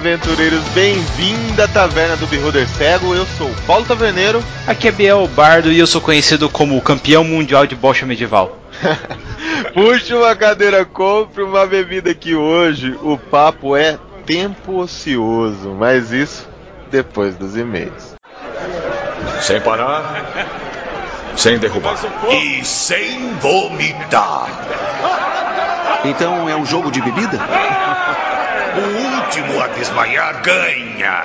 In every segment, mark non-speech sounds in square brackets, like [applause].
Aventureiros, bem-vindo à Taverna do Beholder Cego. Eu sou o Paulo Taverneiro. Aqui é Biel Bardo e eu sou conhecido como o campeão mundial de bocha medieval. [laughs] Puxe uma cadeira, compre uma bebida que hoje o papo é tempo ocioso, mas isso depois dos e-mails. Sem parar, sem derrubar e sem vomitar. Então é um jogo de bebida? [laughs] O último a desmaiar ganha.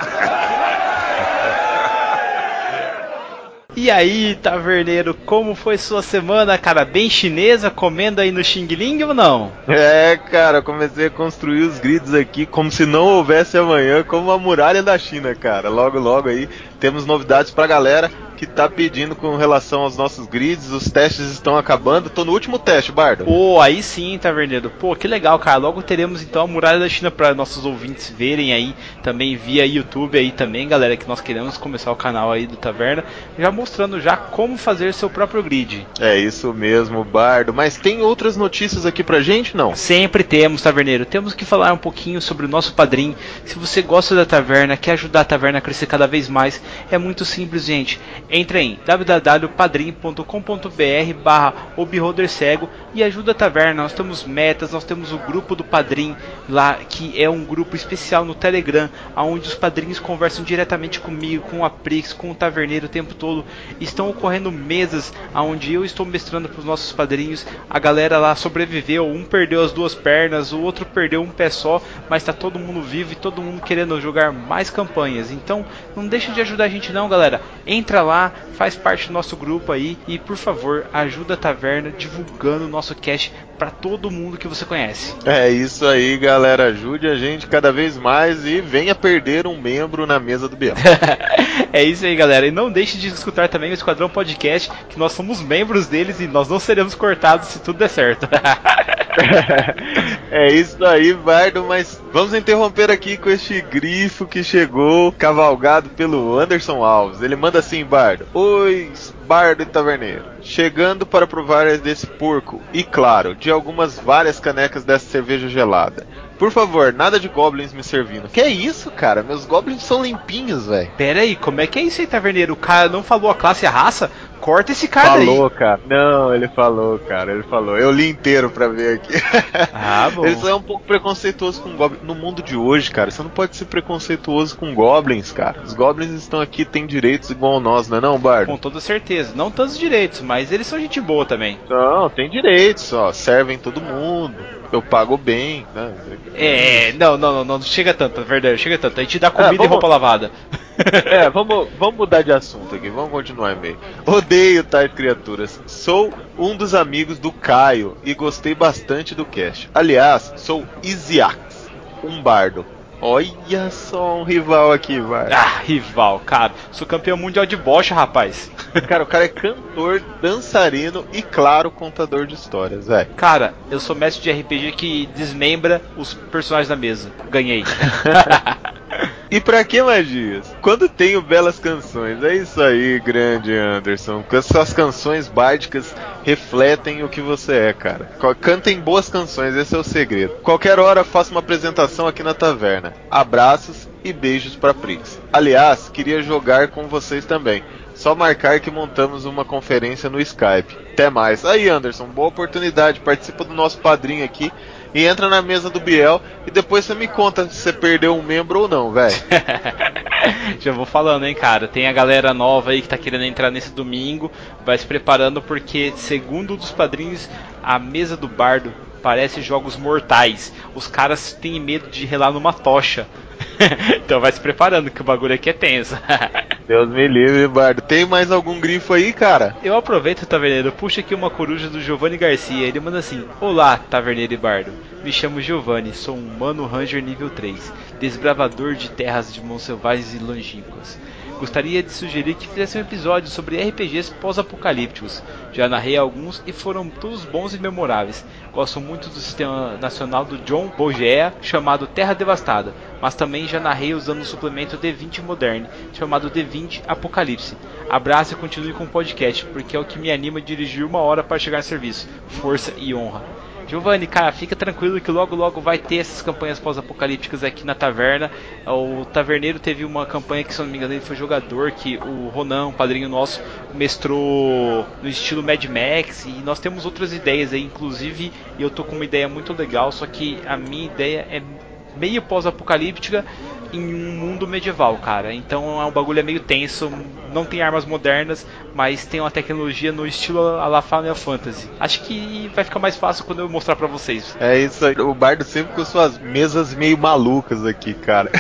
E aí, taverneiro, como foi sua semana, cara? Bem chinesa, comendo aí no Xing Ling ou não? É, cara, comecei a construir os grids aqui como se não houvesse amanhã, como a muralha da China, cara. Logo, logo aí temos novidades pra galera que tá pedindo com relação aos nossos grids. Os testes estão acabando. Tô no último teste, Bardo. Pô, aí sim, Taverneiro. Pô, que legal, cara. Logo teremos então a muralha da China para nossos ouvintes verem aí, também via YouTube aí também, galera, que nós queremos começar o canal aí do Taverna, já mostrando já como fazer seu próprio grid. É isso mesmo, Bardo. Mas tem outras notícias aqui pra gente, não? Sempre temos, Taverneiro. Temos que falar um pouquinho sobre o nosso padrinho. Se você gosta da taverna, quer ajudar a taverna a crescer cada vez mais, é muito simples, gente entre em www.padrim.com.br barra cego e ajuda a taverna. Nós temos metas, nós temos o grupo do Padrim lá, que é um grupo especial no Telegram, onde os padrinhos conversam diretamente comigo, com a Prix, com o Taverneiro o tempo todo. Estão ocorrendo mesas onde eu estou mestrando para os nossos padrinhos. A galera lá sobreviveu, um perdeu as duas pernas, o outro perdeu um pé só, mas está todo mundo vivo e todo mundo querendo jogar mais campanhas. Então, não deixe de ajudar a gente não, galera. Entra lá, faz parte do nosso grupo aí e por favor, ajuda a Taverna divulgando o nosso cast para todo mundo que você conhece. É isso aí, galera. Ajude a gente cada vez mais e venha perder um membro na mesa do Biel. [laughs] é isso aí, galera. E não deixe de escutar também o Esquadrão Podcast, que nós somos membros deles e nós não seremos cortados se tudo der certo. [laughs] [laughs] é isso aí, Bardo, mas vamos interromper aqui com este grifo que chegou cavalgado pelo Anderson Alves. Ele manda assim, Bardo. Oi, Bardo e Taverneiro. Chegando para provar desse porco e, claro, de algumas várias canecas dessa cerveja gelada. Por favor, nada de goblins me servindo. Que é isso, cara? Meus goblins são limpinhos, velho. Pera aí, como é que é isso aí, Taverneiro? O cara não falou a classe e a raça? Corta esse cara falou, aí. Falou, cara. Não, ele falou, cara. Ele falou. Eu li inteiro pra ver aqui. [laughs] Ah, bom. Ele só é um pouco preconceituoso com goblins. No mundo de hoje, cara, você não pode ser preconceituoso com goblins, cara. Os goblins estão aqui, têm direitos igual a nós, não é não, Bardo? Com toda certeza. Não tantos direitos, mas eles são gente boa também. Não, tem direitos, ó. Servem todo mundo. Eu pago bem, né? É, não, não, não, não chega tanto, na verdade, chega tanto. A gente dá comida é, vamos... e roupa lavada. É, vamos, vamos mudar de assunto aqui, vamos continuar meio. Odeio tais criaturas. Sou um dos amigos do Caio e gostei bastante do cast. Aliás, sou Isiax, um bardo. Olha só um rival aqui, vai. Ah, rival, cara. Sou campeão mundial de bocha, rapaz. [laughs] Cara, o cara é cantor, dançarino e, claro, contador de histórias, velho. Cara, eu sou mestre de RPG que desmembra os personagens da mesa. Ganhei. [laughs] E pra que magias? Quando tenho belas canções. É isso aí, grande Anderson. Essas canções bádicas refletem o que você é, cara. Cantem boas canções, esse é o segredo. Qualquer hora faço uma apresentação aqui na taverna. Abraços e beijos pra Prix. Aliás, queria jogar com vocês também. Só marcar que montamos uma conferência no Skype. Até mais. Aí, Anderson, boa oportunidade. Participa do nosso padrinho aqui e entra na mesa do Biel e depois você me conta se você perdeu um membro ou não, velho. [laughs] Já vou falando, hein, cara. Tem a galera nova aí que tá querendo entrar nesse domingo. Vai se preparando porque, segundo um dos padrinhos, a mesa do bardo parece jogos mortais. Os caras têm medo de relar numa tocha. [laughs] então vai se preparando que o bagulho aqui é tenso. [laughs] Deus me livre, Bardo. Tem mais algum grifo aí, cara? Eu aproveito, Taverneiro, puxa aqui uma coruja do Giovanni Garcia. Ele manda assim: Olá, Taverneiro e Bardo. Me chamo Giovanni, sou um Mano Ranger nível 3, desbravador de terras de mãos selvagens e longínquas. Gostaria de sugerir que fizesse um episódio sobre RPGs pós-apocalípticos. Já narrei alguns e foram todos bons e memoráveis. Gosto muito do sistema nacional do John Bogea, chamado Terra Devastada, mas também já narrei usando o suplemento D20 Modern, chamado D20 Apocalipse. Abraço e continue com o podcast, porque é o que me anima a dirigir uma hora para chegar a serviço. Força e honra. Giovanni, cara, fica tranquilo que logo logo vai ter essas campanhas pós-apocalípticas aqui na taverna. O Taverneiro teve uma campanha que, se não me engano, ele foi jogador, que o Ronan, um padrinho nosso, mestrou no estilo Mad Max. E nós temos outras ideias aí, inclusive eu tô com uma ideia muito legal, só que a minha ideia é meio pós-apocalíptica em um mundo medieval, cara. Então é um bagulho meio tenso, não tem armas modernas, mas tem uma tecnologia no estilo a la Final Fantasy. Acho que vai ficar mais fácil quando eu mostrar para vocês. É isso aí. O Bardo sempre com suas mesas meio malucas aqui, cara.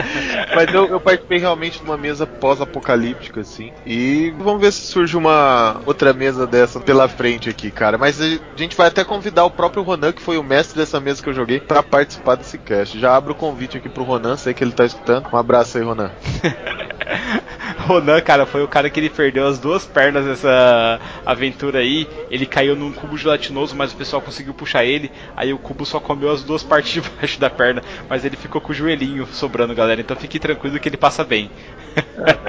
[laughs] mas eu, eu, participei realmente de uma mesa pós-apocalíptica, assim. E vamos ver se surge uma outra mesa dessa pela frente aqui, cara. Mas a gente vai até convidar o próprio Ronan, que foi o mestre dessa mesa que eu joguei, para participar desse cast. Já abro o convite aqui pro Ronan, sei que ele tá escutando. Um abraço aí, Ronan. [laughs] Ronan, cara, foi o cara que ele perdeu as duas pernas nessa aventura aí. Ele caiu num cubo gelatinoso, mas o pessoal conseguiu puxar ele. Aí o cubo só comeu as duas [laughs] partes de baixo da perna, mas ele ficou com o joelhinho sobrando, galera. Então fique tranquilo que ele passa bem.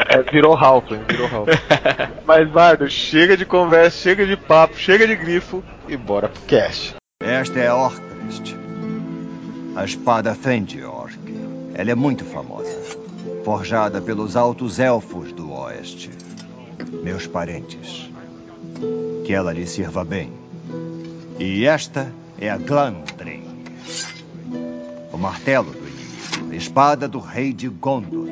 É, virou Halfling, virou Halfling. [laughs] mas, Bardo, chega de conversa, chega de papo, chega de grifo e bora pro cast. Esta é a Orcrist, a espada Fendiork. Ela é muito famosa forjada pelos altos elfos do oeste, meus parentes. Que ela lhe sirva bem. E esta é a Glandring, o martelo do inimigo, a espada do rei de Gondor.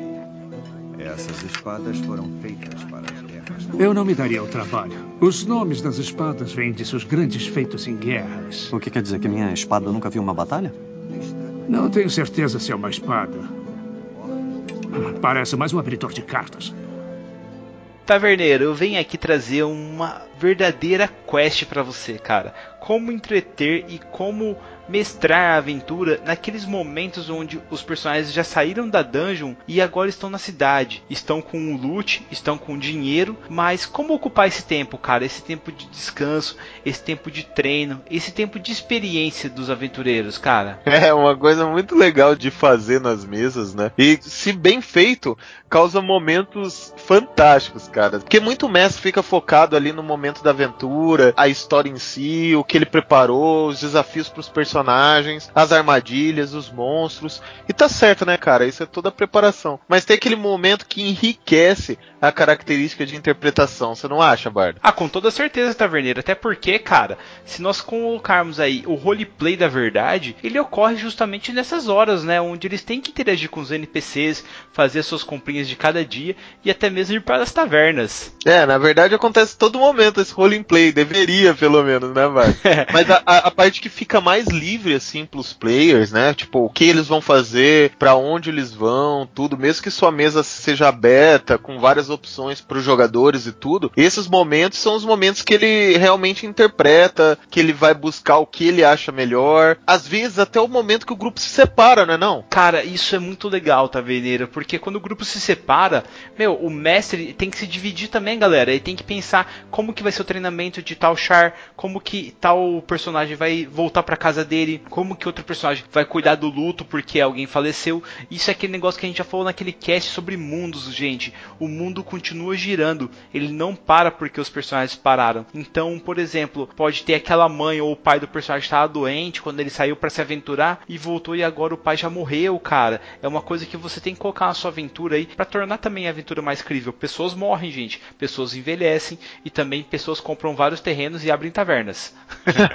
Essas espadas foram feitas para as guerras. Eu não me daria o trabalho. Os nomes das espadas vêm de seus grandes feitos em guerras. O que quer dizer que minha espada nunca viu uma batalha? Não tenho certeza se é uma espada. Parece mais um abridor de cartas. Taverneiro, eu venho aqui trazer uma verdadeira quest para você, cara. Como entreter e como mestrar a aventura naqueles momentos onde os personagens já saíram da dungeon e agora estão na cidade. Estão com o loot, estão com dinheiro, mas como ocupar esse tempo, cara? Esse tempo de descanso, esse tempo de treino, esse tempo de experiência dos aventureiros, cara. [laughs] É uma coisa muito legal de fazer nas mesas, né? E se bem feito, causa momentos fantásticos, cara. Porque muito mestre fica focado ali no momento da aventura, a história em si, o que ele preparou, os desafios para os personagens personagens, as armadilhas, os monstros. E tá certo, né, cara? Isso é toda a preparação. Mas tem aquele momento que enriquece a característica de interpretação, você não acha, Bardo? Ah, com toda certeza, Taverneiro. Até porque, cara, se nós colocarmos aí o roleplay da verdade, ele ocorre justamente nessas horas, né? Onde eles têm que interagir com os NPCs, fazer suas comprinhas de cada dia e até mesmo ir para as tavernas. É, na verdade acontece todo momento esse roleplay, deveria pelo menos, né, Bardo? [laughs] Mas a, a, a parte que fica mais livre, assim, pros players, né? Tipo, o que eles vão fazer, para onde eles vão, tudo, mesmo que sua mesa seja aberta, com várias opções para os jogadores e tudo, esses momentos são os momentos que ele realmente interpreta, que ele vai buscar o que ele acha melhor. Às vezes até o momento que o grupo se separa, não é não? Cara, isso é muito legal, Taverneiro, porque quando o grupo se separa, meu, o mestre tem que se dividir também, galera. Ele tem que pensar como que vai ser o treinamento de tal char, como que tal personagem vai voltar para casa dele, como que outro personagem vai cuidar do luto porque alguém faleceu. Isso é aquele negócio que a gente já falou naquele cast sobre mundos, gente. O mundo continua girando, ele não para porque os personagens pararam. Então, por exemplo, pode ter aquela mãe ou o pai do personagem estava doente quando ele saiu para se aventurar e voltou e agora o pai já morreu, cara. É uma coisa que você tem que colocar na sua aventura aí para tornar também a aventura mais crível. Pessoas morrem, gente, pessoas envelhecem e também pessoas compram vários terrenos e abrem tavernas. [laughs]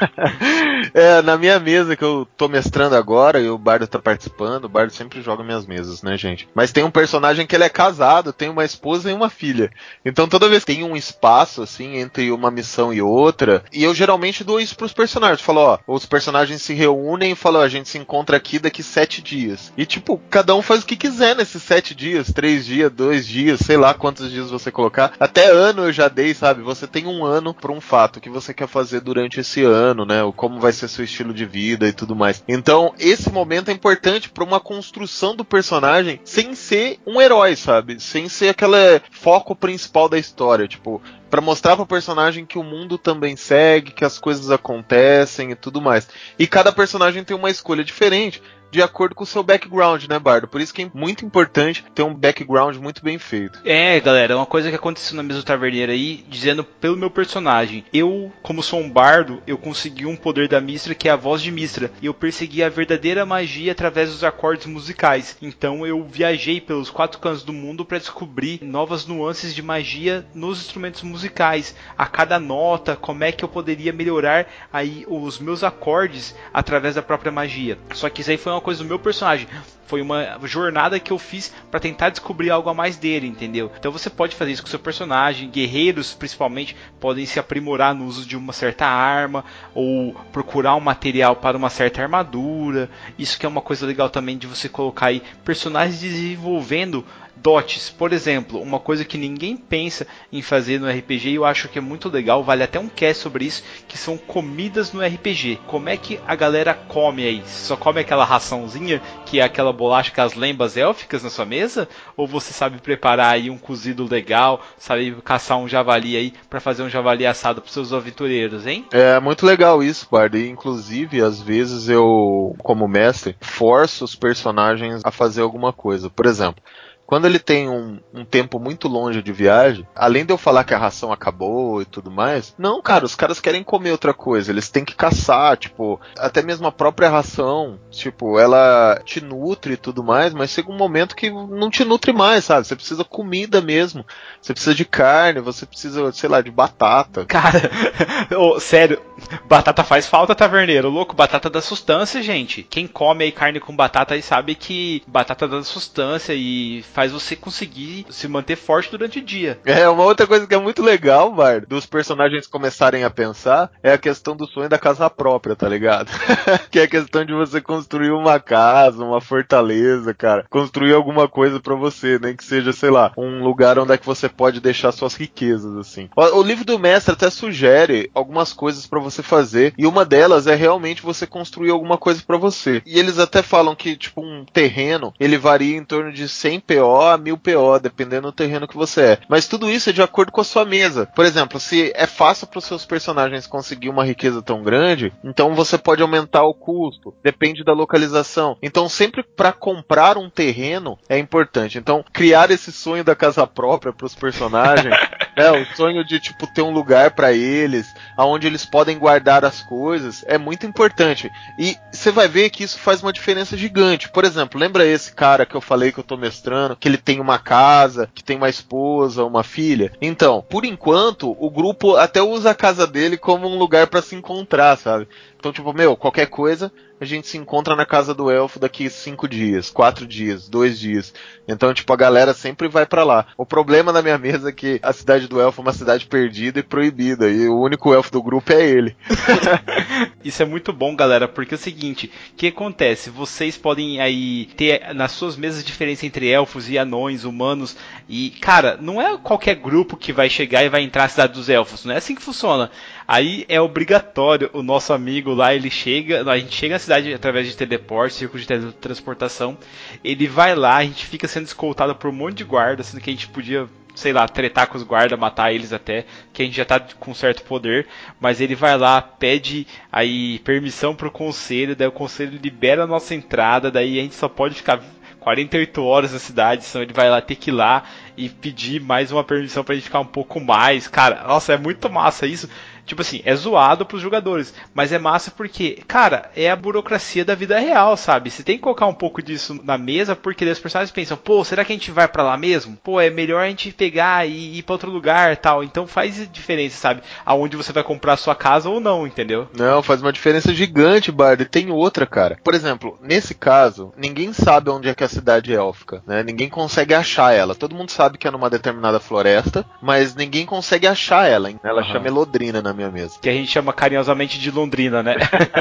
[laughs] é, na minha mesa que eu tô mestrando agora e o Bardo tá participando, o Bardo sempre joga minhas mesas, né, gente? Mas tem um personagem que ele é casado, tem uma esposa e uma filha. Então toda vez que tem um espaço, assim, entre uma missão e outra, e eu geralmente dou isso pros personagens. Falo, ó, os personagens se reúnem e falam, ó, a gente se encontra aqui daqui sete dias. E tipo, cada um faz o que quiser nesses sete dias, três dias, dois dias, sei lá quantos dias você colocar. Até ano eu já dei, sabe? Você tem um ano pra um fato que você quer fazer durante esse ano, né? O como vai ser seu estilo de vida e tudo mais. Então, esse momento é importante para uma construção do personagem sem ser um herói, sabe? Sem ser aquele foco principal da história. Tipo, Pra mostrar pro personagem que o mundo também segue, que as coisas acontecem e tudo mais. E cada personagem tem uma escolha diferente de acordo com o seu background, né, Bardo? Por isso que é muito importante ter um background muito bem feito. É, galera, uma coisa que aconteceu na mesa do taverneiro aí, dizendo pelo meu personagem. Eu, como sou um bardo, eu consegui um poder da Mistra que é a voz de Mistra. E eu persegui a verdadeira magia através dos acordes musicais. Então eu viajei pelos quatro cantos do mundo para descobrir novas nuances de magia nos instrumentos musicais. A cada nota, como é que eu poderia melhorar aí os meus acordes através da própria magia. Só que isso aí foi uma coisa do meu personagem. Foi uma jornada que eu fiz para tentar descobrir algo a mais dele, entendeu? Então você pode fazer isso com seu personagem. Guerreiros, principalmente, podem se aprimorar no uso de uma certa arma ou procurar um material para uma certa armadura. Isso que é uma coisa legal também de você colocar aí personagens desenvolvendo dotes. Por exemplo, uma coisa que ninguém pensa em fazer no RPG e eu acho que é muito legal, vale até um cast sobre isso, que são comidas no RPG. Como é que a galera come aí? Só come aquela raçãozinha, que é aquela bolacha com as lembas élficas na sua mesa? Ou você sabe preparar aí um cozido legal, sabe caçar um javali aí para fazer um javali assado para seus aventureiros, hein? É muito legal isso, Bard. E, inclusive, às vezes eu, como mestre, forço os personagens a fazer alguma coisa. Por exemplo, quando ele tem um, um, tempo muito longe de viagem, além de eu falar que a ração acabou e tudo mais, não, cara, os caras querem comer outra coisa, eles têm que caçar, tipo, até mesmo a própria ração, tipo, ela te nutre e tudo mais, mas chega um momento que não te nutre mais, sabe? Você precisa comida mesmo, você precisa de carne, você precisa, sei lá, de batata. Cara, [laughs] oh, sério, batata faz falta, taverneiro, louco, batata dá sustância, gente. Quem come aí carne com batata aí sabe que batata dá sustância e faz você conseguir se manter forte durante o dia. É, uma outra coisa que é muito legal, Bar, dos personagens começarem a pensar, é a questão do sonho da casa própria, tá ligado? [laughs] que é a questão de você construir uma casa, uma fortaleza, cara. Construir alguma coisa para você, nem que seja, sei lá, um lugar onde é que você pode deixar suas riquezas, assim. O, o livro do mestre até sugere algumas coisas para você fazer, e uma delas é realmente você construir alguma coisa para você. E eles até falam que, tipo, um terreno, ele varia em torno de 100 PO a 1000 PO, dependendo do terreno que você é. Mas tudo isso é de acordo com a sua mesa. Por exemplo, se é fácil para os seus personagens conseguir uma riqueza tão grande, então você pode aumentar o custo. Depende da localização. Então, sempre para comprar um terreno é importante. Então, criar esse sonho da casa própria para os personagens, [laughs] né, o sonho de tipo ter um lugar para eles, aonde eles podem guardar as coisas, é muito importante. E você vai ver que isso faz uma diferença gigante. Por exemplo, lembra esse cara que eu falei que eu tô mestrando, que ele tem uma casa, que tem uma esposa, uma filha. Então, por enquanto, o grupo até usa a casa dele como um lugar para se encontrar, sabe? Então, tipo, meu, qualquer coisa, a gente se encontra na casa do elfo daqui cinco dias, quatro dias, dois dias. Então, tipo, a galera sempre vai para lá. O problema na minha mesa é que a cidade do elfo é uma cidade perdida e proibida, e o único elfo do grupo é ele. [laughs] Isso é muito bom, galera, porque é o seguinte, o que acontece? Vocês podem aí ter nas suas mesas diferença entre elfos e anões, humanos, e, cara, não é qualquer grupo que vai chegar e vai entrar na cidade dos elfos, não é assim que funciona. Aí é obrigatório, o nosso amigo lá, ele chega, a gente chega na cidade através de teleporte, círculo de teletransportação, ele vai lá, a gente fica sendo escoltado por um monte de guardas, sendo que a gente podia sei lá, tretar com os guardas, matar eles até, que a gente já tá com certo poder, mas ele vai lá, pede aí permissão pro conselho, daí o conselho libera a nossa entrada, daí a gente só pode ficar 48 horas na cidade, então ele vai lá ter que ir lá e pedir mais uma permissão pra gente ficar um pouco mais. Cara, nossa, é muito massa isso. Tipo assim, é zoado pros jogadores, mas é massa porque, cara, é a burocracia da vida real, sabe? Você tem que colocar um pouco disso na mesa, porque as personagens pensam, pô, será que a gente vai para lá mesmo? Pô, é melhor a gente pegar e ir para outro lugar tal. Então faz diferença, sabe? Aonde você vai comprar a sua casa ou não, entendeu? Não, faz uma diferença gigante, Bard. Tem outra, cara. Por exemplo, nesse caso, ninguém sabe onde é que é a cidade é élfica, né? Ninguém consegue achar ela. Todo mundo sabe que é numa determinada floresta, mas ninguém consegue achar ela. Hein? Ela uhum. chama Elodrina na minha mesa. Que a gente chama carinhosamente de Londrina, né?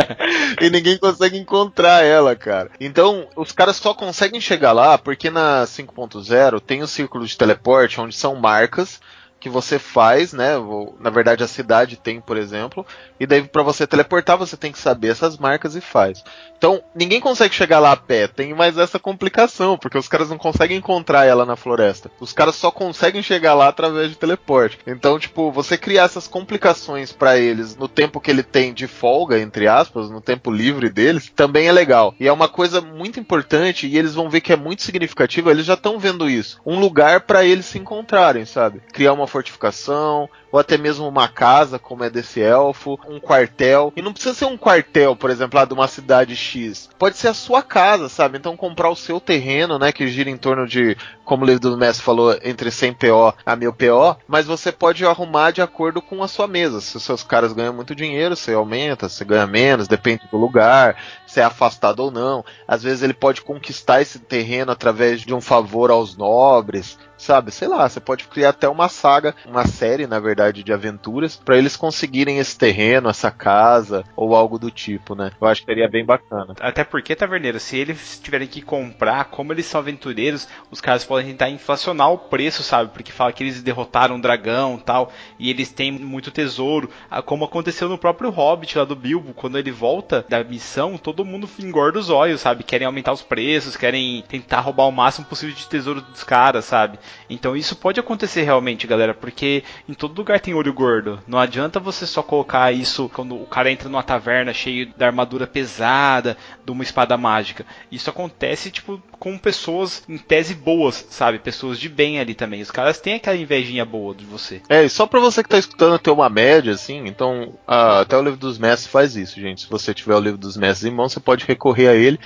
[laughs] e ninguém consegue encontrar ela, cara. Então, os caras só conseguem chegar lá porque na 5.0 tem o círculo de teleporte onde são marcas que você faz, né? Na verdade, a cidade tem, por exemplo, e daí para você teleportar, você tem que saber essas marcas e faz. Então, ninguém consegue chegar lá a pé, tem mais essa complicação, porque os caras não conseguem encontrar ela na floresta. Os caras só conseguem chegar lá através de teleporte. Então, tipo, você criar essas complicações para eles no tempo que ele tem de folga, entre aspas, no tempo livre deles, também é legal. E é uma coisa muito importante e eles vão ver que é muito significativo, eles já estão vendo isso. Um lugar para eles se encontrarem, sabe? Criar uma fortificação, ou até mesmo uma casa, como é desse elfo, um quartel. E não precisa ser um quartel, por exemplo, lá de uma cidade X. Pode ser a sua casa, sabe? Então comprar o seu terreno, né, que gira em torno de, como o livro do Mestre falou, entre 100 PO a 1000 PO, mas você pode arrumar de acordo com a sua mesa. Se os seus caras ganham muito dinheiro, você aumenta, você ganha menos, depende do lugar, se é afastado ou não. Às vezes ele pode conquistar esse terreno através de um favor aos nobres sabe? Sei lá, você pode criar até uma saga, uma série, na verdade, de aventuras para eles conseguirem esse terreno, essa casa ou algo do tipo, né? Eu acho que seria bem bacana. Até porque, Taverneiro, se eles tiverem que comprar, como eles são aventureiros, os caras podem tentar inflacionar o preço, sabe? Porque fala que eles derrotaram um dragão tal, e eles têm muito tesouro, ah, como aconteceu no próprio Hobbit lá do Bilbo, quando ele volta da missão, todo mundo engorda os olhos, sabe? Querem aumentar os preços, querem tentar roubar o máximo possível de tesouro dos caras, sabe? Então isso pode acontecer realmente, galera, porque em todo lugar tem olho gordo. Não adianta você só colocar isso quando o cara entra numa taverna cheio da armadura pesada, de uma espada mágica. Isso acontece, tipo, com pessoas em tese boas, sabe? Pessoas de bem ali também. Os caras têm aquela invejinha boa de você. É, e só pra você que tá escutando ter uma média, assim, então, uh, até o livro dos mestres faz isso, gente. Se você tiver o livro dos mestres em mão, você pode recorrer a ele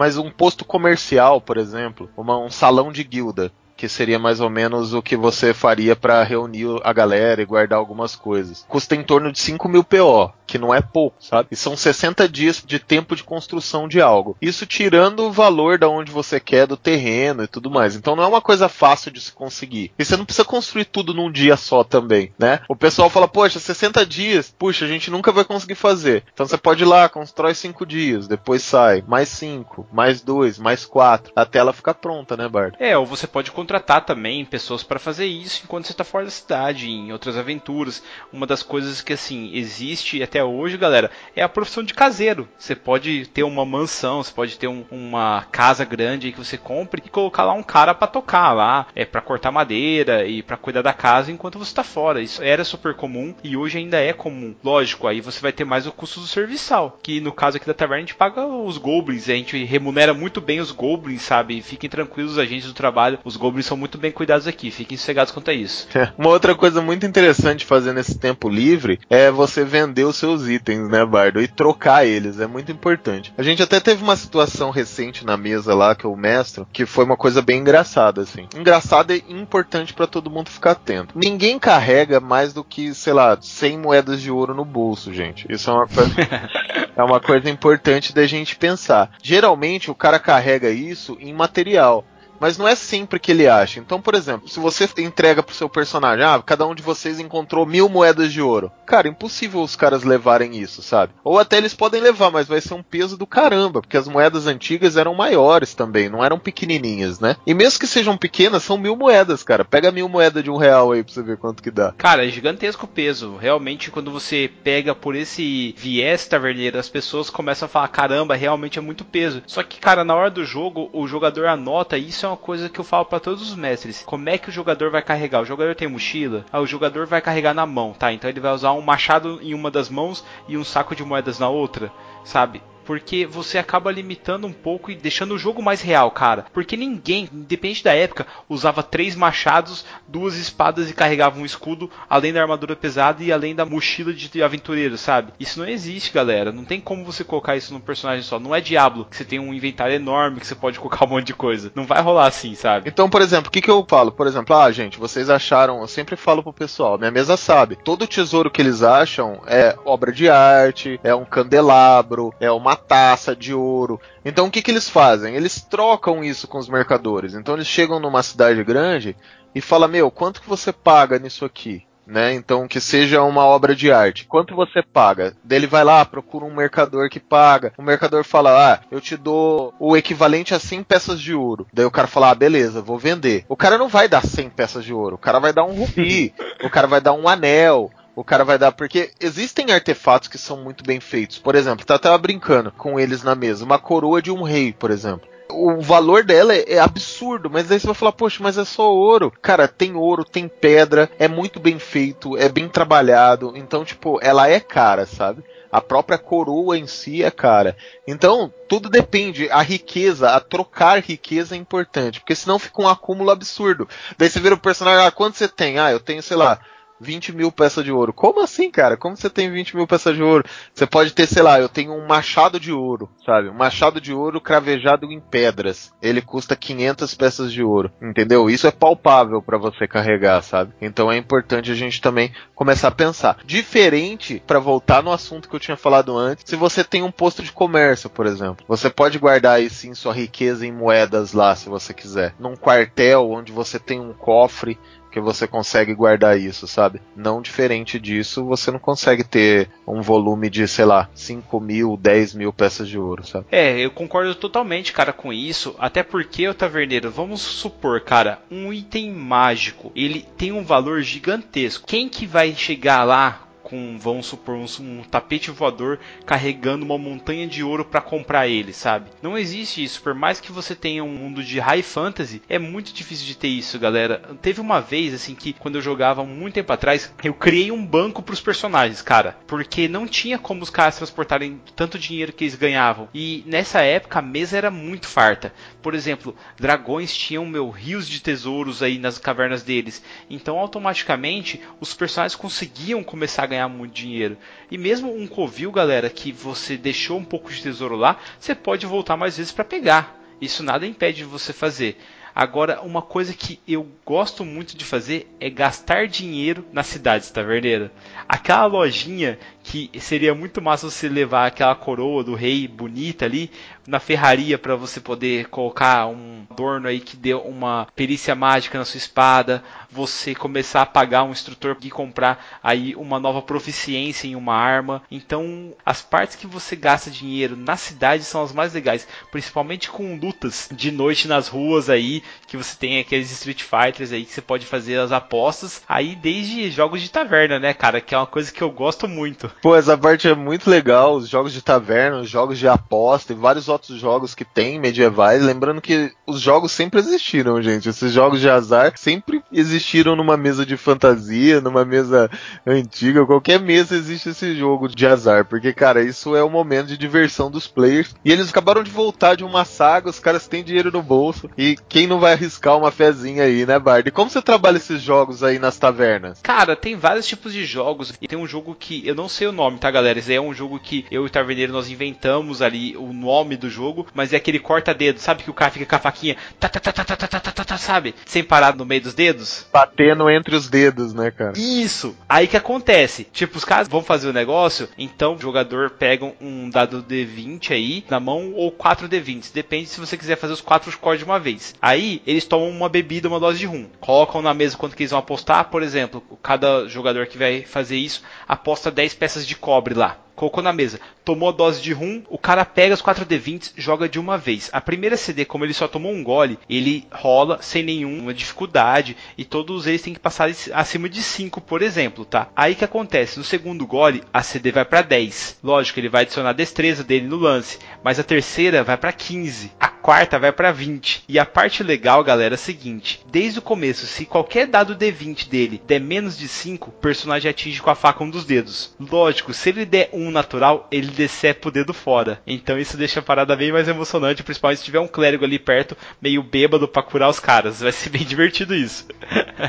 mas um posto comercial, por exemplo, uma, um salão de guilda, que seria mais ou menos o que você faria para reunir a galera e guardar algumas coisas. Custa em torno de 5 mil PO, que não é pouco, sabe? E são 60 dias de tempo de construção de algo. Isso tirando o valor da onde você quer, do terreno e tudo mais. Então não é uma coisa fácil de se conseguir. E você não precisa construir tudo num dia só também, né? O pessoal fala, poxa, 60 dias, puxa, a gente nunca vai conseguir fazer. Então você pode ir lá, constrói 5 dias, depois sai, mais 5, mais 2, mais 4, até ela ficar pronta, né, Bart? É, ou você pode contratar também pessoas para fazer isso enquanto você está fora da cidade, em outras aventuras. Uma das coisas que assim existe até hoje, galera, é a profissão de caseiro. Você pode ter uma mansão, você pode ter um, uma casa grande que você compre e colocar lá um cara para tocar lá, é para cortar madeira e para cuidar da casa enquanto você está fora. Isso era super comum e hoje ainda é comum. Lógico, aí você vai ter mais o custo do serviçal, que no caso aqui da taverna a gente paga os goblins, a gente remunera muito bem os goblins, sabe? Fiquem tranquilos, agentes do trabalho, os goblins são muito bem cuidados aqui, fiquem sossegados quanto a isso. Uma outra coisa muito interessante fazer nesse tempo livre é você vender os seus itens, né, Bardo? E trocar eles, é muito importante. A gente até teve uma situação recente na mesa lá, que eu mestro, que foi uma coisa bem engraçada, assim. Engraçada e importante para todo mundo ficar atento. Ninguém carrega mais do que, sei lá, 100 moedas de ouro no bolso, gente. Isso é uma coisa, [laughs] é uma coisa importante da gente pensar. Geralmente o cara carrega isso em material mas não é sempre que ele acha. Então, por exemplo, se você entrega pro seu personagem, ah, cada um de vocês encontrou mil moedas de ouro. Cara, impossível os caras levarem isso, sabe? Ou até eles podem levar, mas vai ser um peso do caramba, porque as moedas antigas eram maiores também, não eram pequenininhas, né? E mesmo que sejam pequenas, são mil moedas, cara. Pega mil moedas de um real aí pra você ver quanto que dá. Cara, é gigantesco o peso. Realmente, quando você pega por esse viés taverneiro, as pessoas começam a falar, caramba, realmente é muito peso. Só que, cara, na hora do jogo, o jogador anota, isso é uma coisa que eu falo para todos os mestres. Como é que o jogador vai carregar? O jogador tem mochila? Ah, o jogador vai carregar na mão, tá? Então ele vai usar um machado em uma das mãos e um saco de moedas na outra, sabe? Porque você acaba limitando um pouco e deixando o jogo mais real, cara. Porque ninguém, independente da época, usava três machados, duas espadas e carregava um escudo, além da armadura pesada e além da mochila de aventureiro, sabe? Isso não existe, galera. Não tem como você colocar isso num personagem só. Não é Diablo, que você tem um inventário enorme, que você pode colocar um monte de coisa. Não vai rolar assim, sabe? Então, por exemplo, o que, que eu falo? Por exemplo, ah, gente, vocês acharam, eu sempre falo pro pessoal, minha mesa sabe, todo tesouro que eles acham é obra de arte, é um candelabro, é uma taça de ouro. Então o que, que eles fazem? Eles trocam isso com os mercadores. Então eles chegam numa cidade grande e falam: Meu, quanto que você paga nisso aqui? né? Então que seja uma obra de arte. Quanto você paga? Dele vai lá, procura um mercador que paga. O mercador fala: "Ah, eu te dou o equivalente a 100 peças de ouro". Daí o cara fala: "Ah, beleza, vou vender". O cara não vai dar 100 peças de ouro. O cara vai dar um rubi, [laughs] o cara vai dar um anel, o cara vai dar. Porque existem artefatos que são muito bem feitos. Por exemplo, tá tava brincando com eles na mesa. Uma coroa de um rei, por exemplo. O valor dela é, absurdo, mas aí você vai falar, poxa, mas é só ouro. Cara, tem ouro, tem pedra, é muito bem feito, é bem trabalhado. Então, tipo, ela é cara, sabe? A própria coroa em si é cara. Então, tudo depende. A riqueza, a trocar riqueza é importante. Porque senão fica um acúmulo absurdo. Daí você vira o personagem, ah, quanto você tem? Ah, eu tenho, sei lá, 20 mil peças de ouro. Como assim, cara? Como você tem 20 mil peças de ouro? Você pode ter, sei lá, eu tenho um machado de ouro, sabe? Um machado de ouro cravejado em pedras. Ele custa 500 peças de ouro, entendeu? Isso é palpável para você carregar, sabe? Então é importante a gente também começar a pensar. Diferente, para voltar no assunto que eu tinha falado antes, se você tem um posto de comércio, por exemplo, você pode guardar aí sim sua riqueza em moedas lá, se você quiser. Num quartel onde você tem um cofre que você consegue guardar isso, sabe? Não diferente disso, você não consegue ter um volume de, sei lá, 5 mil, 10 mil peças de ouro, sabe? É, eu concordo totalmente, cara, com isso. Até porque, o taverneiro, vamos supor, cara, um item mágico, ele tem um valor gigantesco. Quem que vai chegar lá com, vamos supor, um, um, tapete voador carregando uma montanha de ouro para comprar ele, sabe? Não existe isso. Por mais que você tenha um mundo de high fantasy, é muito difícil de ter isso, galera. Teve uma vez, assim, que quando eu jogava muito tempo atrás, eu criei um banco para os personagens, cara, porque não tinha como os caras transportarem tanto dinheiro que eles ganhavam. E nessa época a mesa era muito farta. Por exemplo, dragões tinham meu rios de tesouros aí nas cavernas deles. Então automaticamente os personagens conseguiam começar a ganhar ganhar muito dinheiro. E mesmo um covil, galera, que você deixou um pouco de tesouro lá, você pode voltar mais vezes para pegar. Isso nada impede de você fazer. Agora, uma coisa que eu gosto muito de fazer é gastar dinheiro nas cidades taverneira. Aquela lojinha que seria muito massa você levar aquela coroa do rei bonita ali na ferraria para você poder colocar um adorno aí que dê uma perícia mágica na sua espada, você começar a pagar um instrutor e comprar aí uma nova proficiência em uma arma. Então, as partes que você gasta dinheiro na cidade são as mais legais, principalmente com lutas de noite nas ruas aí, que você tem aqueles Street Fighters aí que você pode fazer as apostas, aí desde jogos de taverna, né, cara, que é uma coisa que eu gosto muito. Pô, essa parte é muito legal, os jogos de taverna, os jogos de aposta e vários outros jogos que tem medievais, lembrando que os jogos sempre existiram, gente. Esses jogos de azar sempre existiram numa mesa de fantasia, numa mesa antiga, qualquer mesa existe esse jogo de azar, porque cara, isso é o momento de diversão dos players. E eles acabaram de voltar de uma saga, os caras têm dinheiro no bolso e quem não vai arriscar uma fezinha aí, né, Bard? E como você trabalha esses jogos aí nas tavernas? Cara, tem vários tipos de jogos e tem um jogo que eu não sei o nome, tá, galera? Esse é um jogo que eu e o Taverneiro nós inventamos ali o nome do jogo, mas é aquele corta-dedo, sabe que o cara fica com a faquinha, tá, tá, tá, tá, tá, tá, tá, tá, tá, sabe? Sem parar no meio dos dedos. Batendo entre os dedos, né, cara? Isso! Aí que acontece? Tipo, os caras vão fazer o negócio, então o jogador pega um dado D20 aí na mão ou 4 D20. Depende se você quiser fazer os 4 scores de uma vez. Aí eles tomam uma bebida, uma dose de rum. Colocam na mesa quanto que eles vão apostar, por exemplo, cada jogador que vai fazer isso aposta 10 peças de cobre lá colocou na mesa, tomou a dose de rum, o cara pega os 4D20, joga de uma vez. A primeira CD, como ele só tomou um gole, ele rola sem nenhuma dificuldade e todos eles têm que passar acima de 5, por exemplo, tá? Aí que acontece, no segundo gole, a CD vai para 10. Lógico, ele vai adicionar a destreza dele no lance, mas a terceira vai para 15. A quarta vai para 20. E a parte legal, galera, é a seguinte: desde o começo, se qualquer dado D20 dele der menos de 5, o personagem atinge com a faca um dos dedos. Lógico, se ele der um natural, ele decepa o dedo fora. Então isso deixa a parada bem mais emocionante, principalmente se tiver um clérigo ali perto, meio bêbado para curar os caras. Vai ser bem [laughs] divertido isso.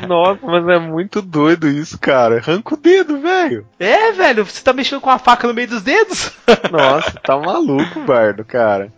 Nossa, mas é muito doido isso, cara. Arranca o dedo, velho. É, velho, você tá mexendo com a faca no meio dos dedos? [laughs] Nossa, tá maluco, Bardo, cara.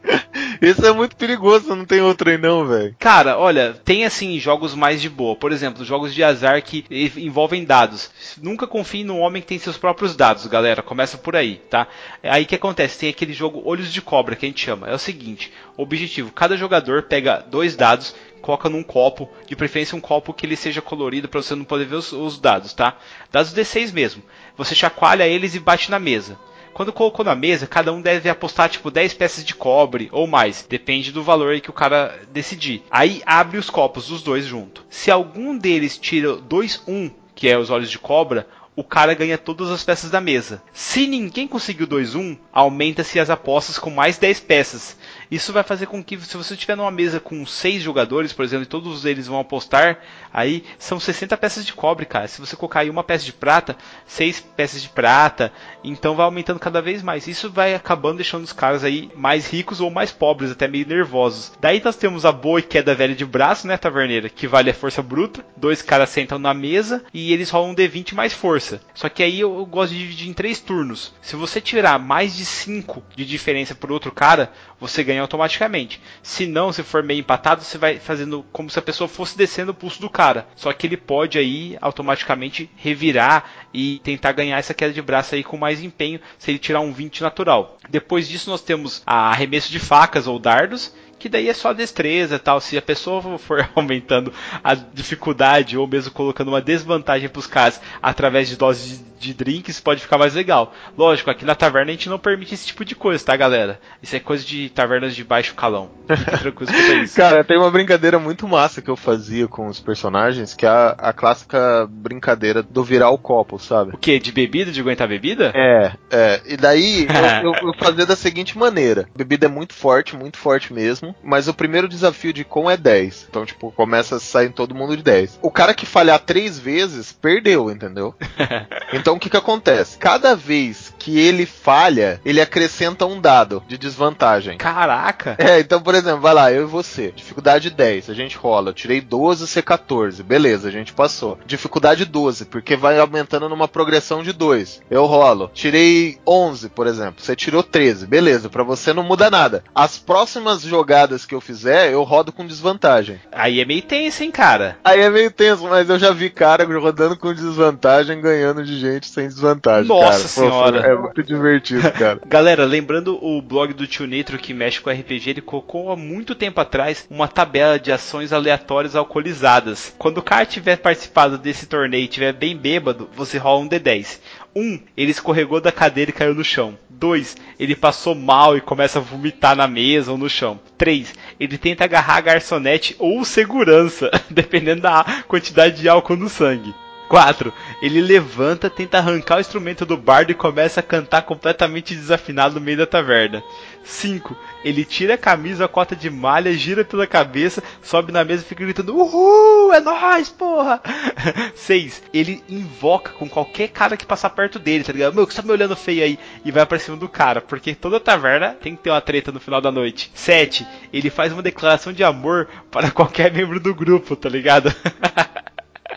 Isso é muito perigoso, não tem outro aí não, velho. Cara, olha, tem assim jogos mais de boa. Por exemplo, jogos de azar que envolvem dados. Nunca confie num homem que tem seus próprios dados, galera. Começa por aí, tá? Aí que acontece? Tem aquele jogo Olhos de Cobra que a gente chama. É o seguinte: objetivo: cada jogador pega dois dados coloca num copo, de preferência um copo que ele seja colorido para você não poder ver os, os dados, tá? Dados D6 mesmo. Você chacoalha eles e bate na mesa. Quando colocou na mesa, cada um deve apostar tipo 10 peças de cobre ou mais, depende do valor que o cara decidir. Aí abre os copos, os dois junto. Se algum deles tira 2-1, que é os olhos de cobra, o cara ganha todas as peças da mesa. Se ninguém conseguiu 2-1, aumenta-se as apostas com mais 10 peças. Isso vai fazer com que, se você estiver numa mesa com seis jogadores, por exemplo, e todos eles vão apostar, aí são 60 peças de cobre, cara. Se você colocar aí uma peça de prata, seis peças de prata, então vai aumentando cada vez mais. Isso vai acabando deixando os caras aí mais ricos ou mais pobres, até meio nervosos. Daí nós temos a boa e queda velha de braço, né, taverneira, que vale a força bruta. Dois caras sentam na mesa e eles rolam um D20 mais força. Só que aí eu gosto de dividir em três turnos. Se você tirar mais de 5 de diferença por outro cara, você ganha automaticamente. Se não, se for meio empatado, você vai fazendo como se a pessoa fosse descendo o pulso do cara. Só que ele pode aí automaticamente revirar e tentar ganhar essa queda de braço aí com mais empenho se ele tirar um 20 natural. Depois disso nós temos arremesso de facas ou dardos, que daí é só destreza tal. Se a pessoa for [laughs] aumentando a dificuldade ou mesmo colocando uma desvantagem para os caras através de doses de, de drinks, pode ficar mais legal. Lógico, aqui na taverna a gente não permite esse tipo de coisa, tá, galera? Isso é coisa de tavernas de baixo calão. Tranquilo a isso. [laughs] Cara, tem uma brincadeira muito massa que eu fazia com os personagens, que é a, a clássica brincadeira do virar o copo, sabe? O que? De bebida? De aguentar bebida? É, é. E daí eu, [laughs] eu, eu fazia da seguinte maneira: bebida é muito forte, muito forte mesmo mas o primeiro desafio de com é 10. Então, tipo, começa a sair todo mundo de 10. O cara que falhar três vezes, perdeu, entendeu? [laughs] então, o que que acontece? Cada vez que ele falha, ele acrescenta um dado de desvantagem. Caraca! É, então, por exemplo, vai lá, eu e você. Dificuldade 10, a gente rola. Eu tirei 12, C14. Beleza, a gente passou. Dificuldade 12, porque vai aumentando numa progressão de 2. Eu rolo. Tirei 11, por exemplo. Você tirou 13. Beleza, para você não muda nada. As próximas jogadas que eu fizer, eu rodo com desvantagem. Aí é meio tenso, hein, cara? Aí é meio tenso, mas eu já vi cara rodando com desvantagem, ganhando de gente sem desvantagem. Nossa cara. senhora! Pô, é muito divertido, cara. [laughs] Galera, lembrando o blog do Tio Nitro que mexe com RPG, ele colocou há muito tempo atrás uma tabela de ações aleatórias alcoolizadas. Quando o cara tiver participado desse torneio e tiver bem bêbado, você rola um D10. Um, ele escorregou da cadeira e caiu no chão. 2. Ele passou mal e começa a vomitar na mesa ou no chão. 3. Ele tenta agarrar a garçonete ou segurança, [laughs] dependendo da quantidade de álcool no sangue. 4. Ele levanta, tenta arrancar o instrumento do bardo e começa a cantar completamente desafinado no meio da taverna. 5. Ele tira a camisa, a cota de malha, gira pela cabeça, sobe na mesa e fica gritando: Uhul, é nóis, porra! [laughs] 6. Ele invoca com qualquer cara que passar perto dele, tá ligado? Meu, que tá me olhando feio aí? E vai pra cima do cara, porque toda taverna tem que ter uma treta no final da noite. 7. Ele faz uma declaração de amor para [laughs] qualquer membro do grupo, tá ligado? [laughs]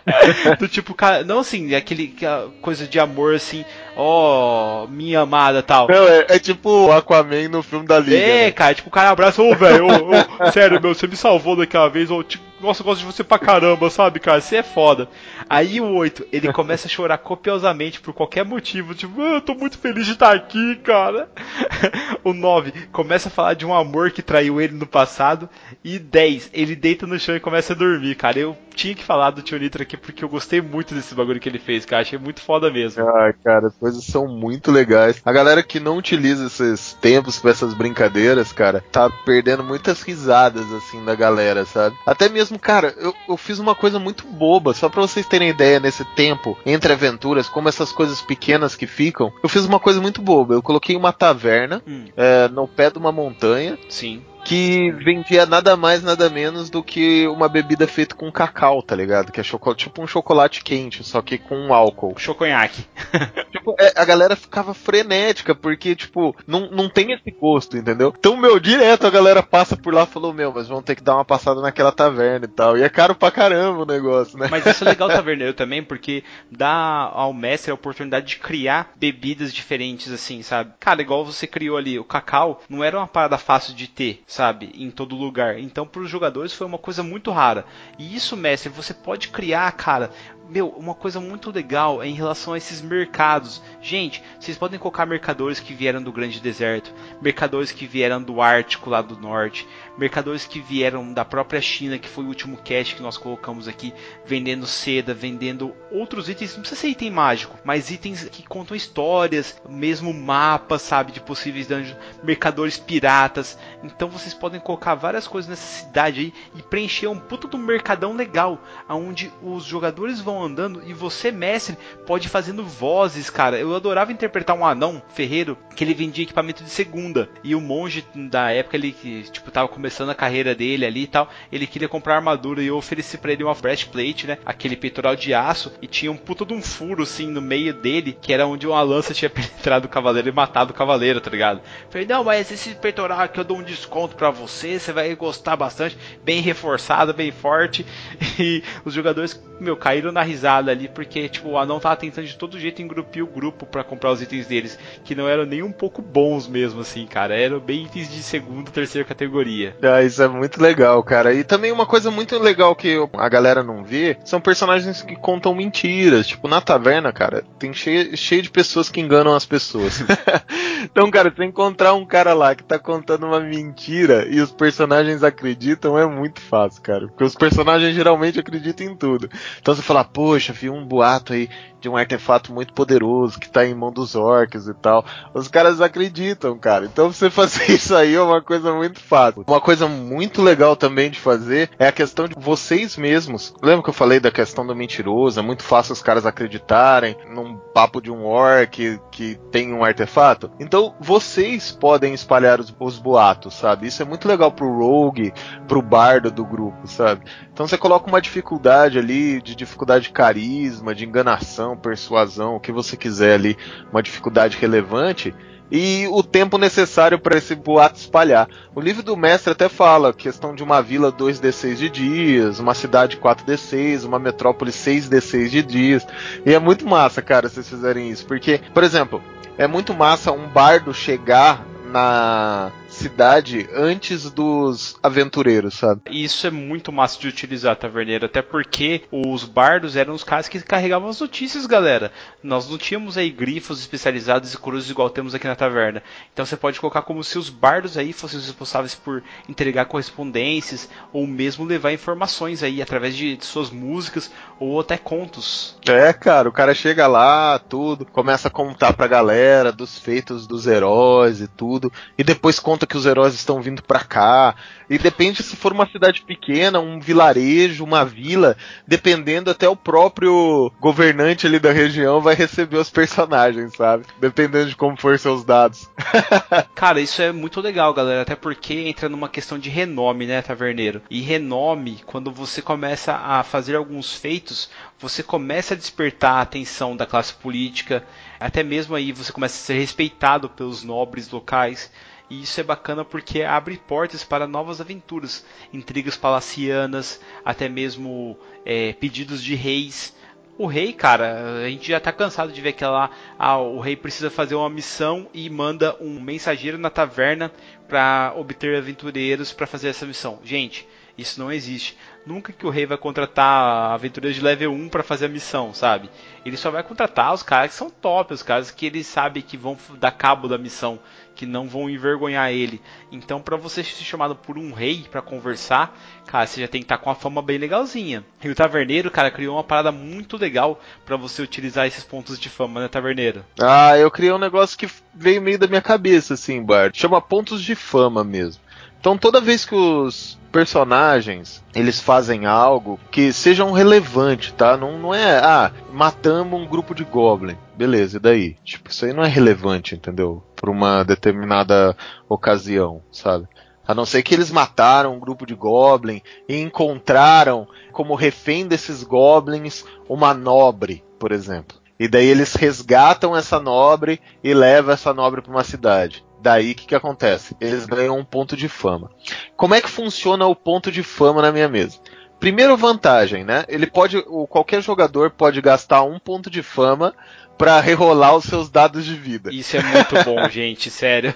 [laughs] do tipo, cara, não assim, aquele coisa de amor assim, ó, oh, minha amada tal. Não, é, é, tipo o Aquaman no filme da Liga. É, né? cara, tipo, o cara abraça, ô, velho, [laughs] sério, meu, você me salvou daquela vez, ou tipo, nossa, eu gosto de você pra caramba, sabe, cara? Você é foda. Aí o 8, ele começa a chorar copiosamente por qualquer motivo. Tipo, ah, eu tô muito feliz de estar aqui, cara. [laughs] o 9, começa a falar de um amor que traiu ele no passado. E 10, ele deita no chão e começa a dormir, cara. Eu tinha que falar do Tio Nitro aqui porque eu gostei muito desse bagulho que ele fez, cara. Achei muito foda mesmo. Ah, cara, coisas são muito legais. A galera que não utiliza esses tempos pra essas brincadeiras, cara, tá perdendo muitas risadas, assim, da galera, sabe? Até mesmo mesmo, cara, eu, eu fiz uma coisa muito boba, só pra vocês terem ideia nesse tempo entre aventuras, como essas coisas pequenas que ficam. Eu fiz uma coisa muito boba. Eu coloquei uma taverna Hum. é, no pé de uma montanha Sim. Que vendia nada mais, nada menos do que uma bebida feita com cacau, tá ligado? Que é chocolate, tipo um chocolate quente, só que com álcool. Choconhaque. [laughs] Tipo, é, a galera ficava frenética, porque, tipo, não, não tem esse gosto, entendeu? Então, meu, direto a galera passa por lá e falou, meu, mas vão ter que dar uma passada naquela taverna e tal. E é caro pra caramba o negócio, né? Mas isso é legal taverneiro também, porque dá ao mestre a oportunidade de criar bebidas diferentes, assim, sabe? Cara, igual você criou ali, o cacau não era uma parada fácil de ter, sabe? Em todo lugar. Então, para os jogadores foi uma coisa muito rara. E isso, mestre, você pode criar, cara. Meu, uma coisa muito legal é em relação a esses mercados Gente, vocês podem colocar mercadores que vieram do Grande Deserto, mercadores que vieram do Ártico lá do Norte, mercadores que vieram da própria China, que foi o último cast que nós colocamos aqui, vendendo seda, vendendo outros itens, não precisa ser item mágico, mas itens que contam histórias, mesmo mapas, sabe, de possíveis dungeons, mercadores piratas. Então vocês podem colocar várias coisas nessa cidade aí e preencher um puto do mercadão legal, aonde os jogadores andando e você, mestre, pode ir fazendo vozes, cara. Eu adorava interpretar um anão ferreiro que ele vendia equipamento de segunda e o monge da época ele tipo tava começando a carreira dele ali e tal, ele queria comprar armadura e eu ofereci para ele uma breastplate, né? Aquele peitoral de aço e tinha um puto de um furo assim no meio dele, que era onde uma lança tinha [laughs] penetrado o cavaleiro e matado o cavaleiro, tá ligado? Falei, não, mas esse peitoral aqui eu dou um desconto para você, você vai gostar bastante, bem reforçado, bem forte. [laughs] E os jogadores, meu, caíram na risada ali, porque, tipo, o anão tava tentando de todo jeito engrupir o grupo para comprar os itens deles, que não eram nem um pouco bons mesmo, assim, cara. Eram bem itens de segunda, terceira categoria. Ah, isso é muito legal, cara. E também uma coisa muito legal que a galera não vê são personagens que contam mentiras. Tipo, na taverna, cara, tem cheio, cheio de pessoas que enganam as pessoas. [laughs] então, cara, você encontrar um cara lá que tá contando uma mentira e os personagens acreditam é muito fácil, cara. Porque os personagens geralmente acreditam em tudo. Então você fala, poxa, vi um boato aí de um artefato muito poderoso que tá em mão dos orcs e tal. Os caras acreditam, cara. Então você [laughs] fazer isso aí é uma coisa muito fácil. Uma coisa muito legal também de fazer é a questão de vocês mesmos. Lembra que eu falei da questão do mentiroso? É muito fácil os caras acreditarem num papo de um orc que tem um artefato. Então vocês podem espalhar os, os boatos, sabe? Isso é muito legal pro rogue, pro bardo do grupo, sabe? Então você coloca uma dificuldade ali, de dificuldade de carisma, de enganação, persuasão, o que você quiser ali, uma dificuldade relevante, e o tempo necessário para esse boato espalhar. O livro do mestre até fala questão de uma vila 2d6 de dias, uma cidade 4d6, uma metrópole 6d6 de dias. E é muito massa, cara, se vocês fizerem isso, porque, por exemplo, é muito massa um bardo chegar na cidade antes dos aventureiros, sabe? Isso é muito massa de utilizar, Taverneiro, até porque os bardos eram os caras que carregavam as notícias, galera. Nós não tínhamos aí grifos especializados e cruzes igual temos aqui na taverna. Então você pode colocar como se os bardos aí fossem os responsáveis por entregar correspondências ou mesmo levar informações aí através de suas músicas ou até contos. É, cara, o cara chega lá, tudo, começa a contar pra galera dos feitos dos heróis e tudo, e depois conta que os heróis estão vindo para cá. E depende se for uma cidade pequena, um vilarejo, uma vila, dependendo até o próprio governante ali da região vai receber os personagens, sabe? Dependendo de como for seus dados. [laughs] Cara, isso é muito legal, galera, até porque entra numa questão de renome, né, taverneiro? E renome, quando você começa a fazer alguns feitos, você começa a despertar a atenção da classe política, até mesmo aí você começa a ser respeitado pelos nobres locais. E isso é bacana porque abre portas para novas aventuras, intrigas palacianas, até mesmo é, pedidos de reis. O rei, cara, a gente já tá cansado de ver que ah, o rei precisa fazer uma missão e manda um mensageiro na taverna para obter aventureiros para fazer essa missão. Gente, isso não existe. Nunca que o rei vai contratar aventureiros de level 1 para fazer a missão, sabe? Ele só vai contratar os caras que são top, os caras que ele sabe que vão dar cabo da missão, que não vão envergonhar ele. Então, para você ser chamado por um rei para conversar, cara, você já tem que estar tá com a fama bem legalzinha. E o Taverneiro, cara, criou uma parada muito legal para você utilizar esses pontos de fama, né, Taverneiro? Ah, eu criei um negócio que veio meio da minha cabeça, assim, Bart. Chama pontos de fama mesmo. Então toda vez que os personagens eles fazem algo que sejam relevante, tá? Não, não é, ah, matamos um grupo de goblin. Beleza, e daí? Tipo, isso aí não é relevante, entendeu? Por uma determinada ocasião, sabe? A não ser que eles mataram um grupo de goblin e encontraram como refém desses goblins uma nobre, por exemplo. E daí eles resgatam essa nobre e levam essa nobre para uma cidade. Daí o que, que acontece? Eles ganham um ponto de fama. Como é que funciona o ponto de fama na minha mesa? Primeira vantagem, né? Ele pode, qualquer jogador pode gastar um ponto de fama para rerolar os seus dados de vida. Isso é muito bom, [laughs] gente, sério.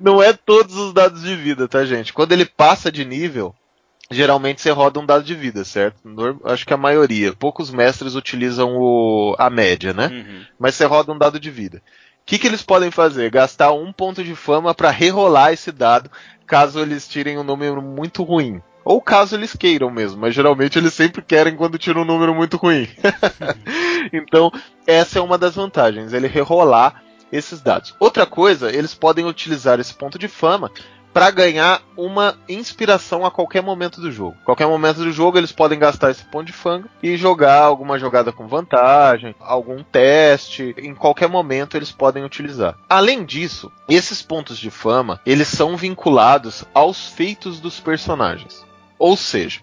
Não é todos os dados de vida, tá, gente? Quando ele passa de nível, geralmente você roda um dado de vida, certo? Acho que a maioria. Poucos mestres utilizam o, a média, né? Uhum. mas você roda um dado de vida. O que, que eles podem fazer? Gastar um ponto de fama para rerolar esse dado, caso eles tirem um número muito ruim. Ou caso eles queiram mesmo, mas geralmente eles sempre querem quando tiram um número muito ruim. [laughs] então, essa é uma das vantagens, ele rerolar esses dados. Outra coisa, eles podem utilizar esse ponto de fama para ganhar uma inspiração a qualquer momento do jogo. Qualquer momento do jogo eles podem gastar esse ponto de fanga e jogar alguma jogada com vantagem, algum teste, em qualquer momento eles podem utilizar. Além disso, esses pontos de fama, eles são vinculados aos feitos dos personagens. Ou seja,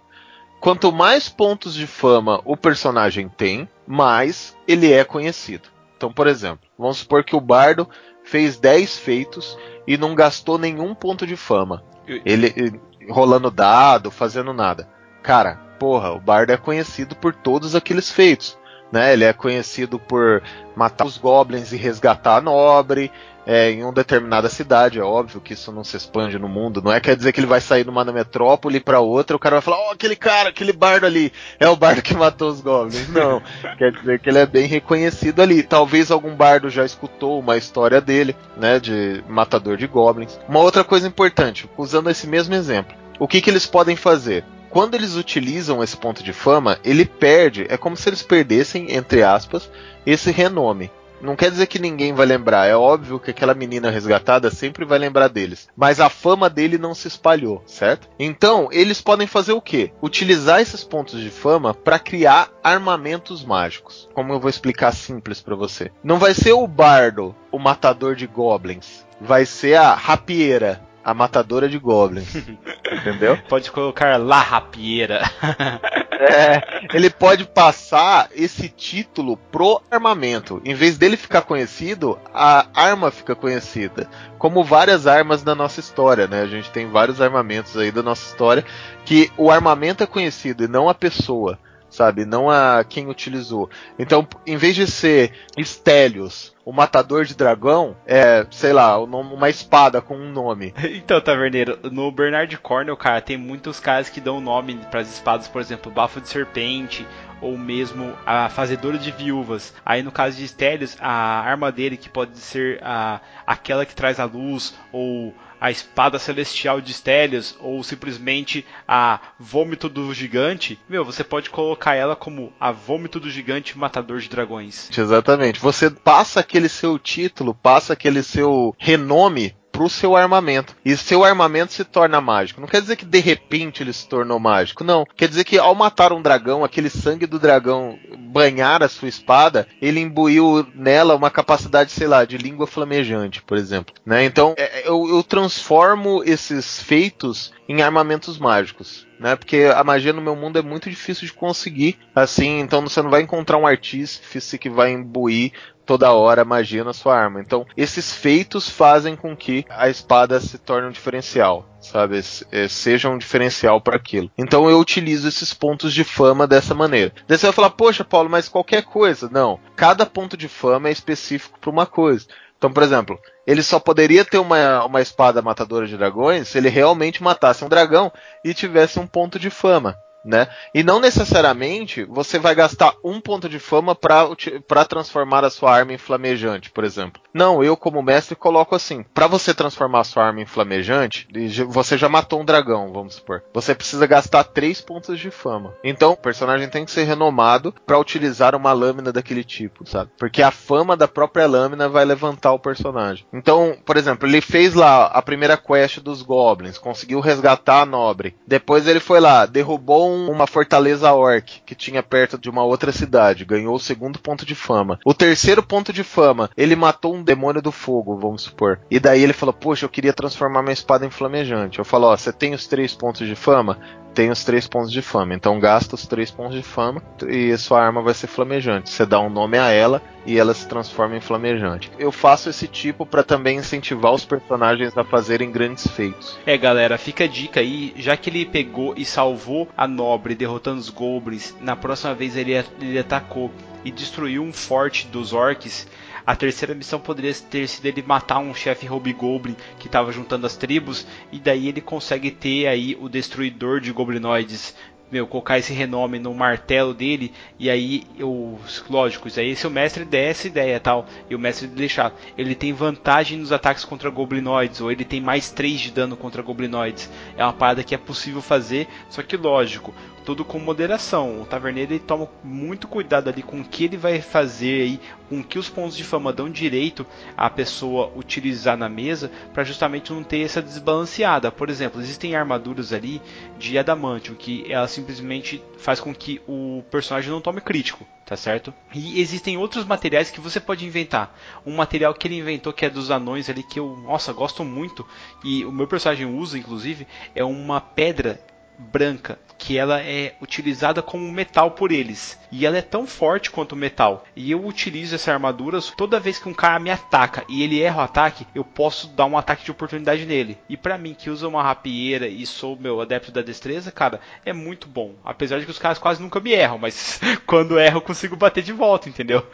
quanto mais pontos de fama o personagem tem, mais ele é conhecido. Então, por exemplo, vamos supor que o bardo fez 10 feitos e não gastou nenhum ponto de fama. Ele rolando dado, fazendo nada. Cara, porra, o bardo é conhecido por todos aqueles feitos. Né? Ele é conhecido por matar os goblins e resgatar a nobre é, em uma determinada cidade. É óbvio que isso não se expande no mundo. Não é quer dizer que ele vai sair numa metrópole para outra, o cara vai falar, ó, oh, aquele cara, aquele bardo ali, é o bardo que matou os goblins. Não, [laughs] quer dizer que ele é bem reconhecido ali. Talvez algum bardo já escutou uma história dele, né, de matador de goblins. Uma outra coisa importante, usando esse mesmo exemplo. O que, que eles podem fazer? quando eles utilizam esse ponto de fama, ele perde, é como se eles perdessem, entre aspas, esse renome. Não quer dizer que ninguém vai lembrar, é óbvio que aquela menina resgatada sempre vai lembrar deles, mas a fama dele não se espalhou, certo? Então, eles podem fazer o quê? Utilizar esses pontos de fama para criar armamentos mágicos. Como eu vou explicar simples para você. Não vai ser o bardo, o matador de goblins, vai ser a rapieira, a matadora de goblins. [laughs] entendeu? Pode colocar La Rapieira. [laughs] é, ele pode passar esse título pro armamento. Em vez dele ficar conhecido, a arma fica conhecida. Como várias armas da nossa história, né? A gente tem vários armamentos aí da nossa história que o armamento é conhecido e não a pessoa sabe? Não a quem utilizou. Então, em vez de ser Stelios, o matador de dragão é, sei lá, uma espada com um nome. [laughs] Então, Taverneiro, no Bernard Cornell, cara, tem muitos caras que dão nome para as espadas, por exemplo, Bafo de Serpente, ou mesmo a Fazedora de Viúvas. Aí no caso de Stelios, a arma dele, que pode ser a, aquela que traz a luz, ou a espada celestial de Stelios ou simplesmente a vômito do gigante, meu, você pode colocar ela como a vômito do gigante matador de dragões. Exatamente. Você passa aquele seu título, passa aquele seu renome pro seu armamento. E seu armamento se torna mágico. Não quer dizer que de repente ele se tornou mágico, não. Quer dizer que ao matar um dragão, aquele sangue do dragão banhar a sua espada, ele imbuiu nela uma capacidade, sei lá, de língua flamejante, por exemplo. Né? Então é, é, eu, eu transformo esses feitos em armamentos mágicos. Né? Porque a magia no meu mundo é muito difícil de conseguir. Assim, então você não vai encontrar um artífice que vai imbuir toda hora magia na sua arma. Então, esses feitos fazem com que a espada se torne um diferencial, sabe? É, seja um diferencial para aquilo. Então, eu utilizo esses pontos de fama dessa maneira. Daí você vai falar, poxa, Paulo, mas qualquer coisa. Não. Cada ponto de fama é específico para uma coisa. Então, por exemplo, ele só poderia ter uma, uma espada matadora de dragões se ele realmente matasse um dragão e tivesse um ponto de fama né? E não necessariamente você vai gastar um ponto de fama para transformar a sua arma em flamejante, por exemplo. Não, eu como mestre coloco assim: para você transformar a sua arma em flamejante, você já matou um dragão, vamos supor. Você precisa gastar três pontos de fama. Então, o personagem tem que ser renomado para utilizar uma lâmina daquele tipo, sabe? Porque a fama da própria lâmina vai levantar o personagem. Então, por exemplo, ele fez lá a primeira quest dos goblins, conseguiu resgatar a nobre. Depois ele foi lá, derrubou um uma fortaleza orc que tinha perto de uma outra cidade, ganhou o segundo ponto de fama. O terceiro ponto de fama, ele matou um demônio do fogo, vamos supor. E daí ele falou: Poxa, eu queria transformar minha espada em flamejante. Eu falo: Ó, você tem os três pontos de fama? tem os três pontos de fama. Então gasta os três pontos de fama e sua arma vai ser flamejante. Você dá um nome a ela e ela se transforma em flamejante. Eu faço esse tipo para também incentivar os personagens a fazerem grandes feitos. É, galera, fica a dica aí, já que ele pegou e salvou a nobre derrotando os goblins, na próxima vez ele, ele atacou e destruiu um forte dos orcs a terceira missão poderia ter sido ele matar um chefe Hobgoblin que estava juntando as tribos, e daí ele consegue ter aí o destruidor de goblinoides meu, colocar esse renome no martelo dele, e aí eu. Lógico, isso aí se o mestre der essa ideia tal, e o mestre deixar. Ele tem vantagem nos ataques contra goblinoides, ou ele tem mais 3 de dano contra goblinoides. É uma parada que é possível fazer, só que lógico, tudo com moderação. O taverneiro ele toma muito cuidado ali com o que ele vai fazer aí, com que os pontos de fama dão direito a pessoa utilizar na mesa, para justamente não ter essa desbalanceada. Por exemplo, existem armaduras ali de adamantium que elas simplesmente faz com que o personagem não tome crítico, tá certo? E existem outros materiais que você pode inventar. Um material que ele inventou que é dos anões ali que eu, nossa, gosto muito e o meu personagem usa inclusive é uma pedra branca que ela é utilizada como metal por eles. E ela é tão forte quanto o metal. E eu utilizo essa armadura toda vez que um cara me ataca e ele erra o ataque, eu posso dar um ataque de oportunidade nele. E para mim que usa uma rapieira e sou meu adepto da destreza, cara, é muito bom. Apesar de que os caras quase nunca me erram, mas [laughs] quando erro eu consigo bater de volta, entendeu?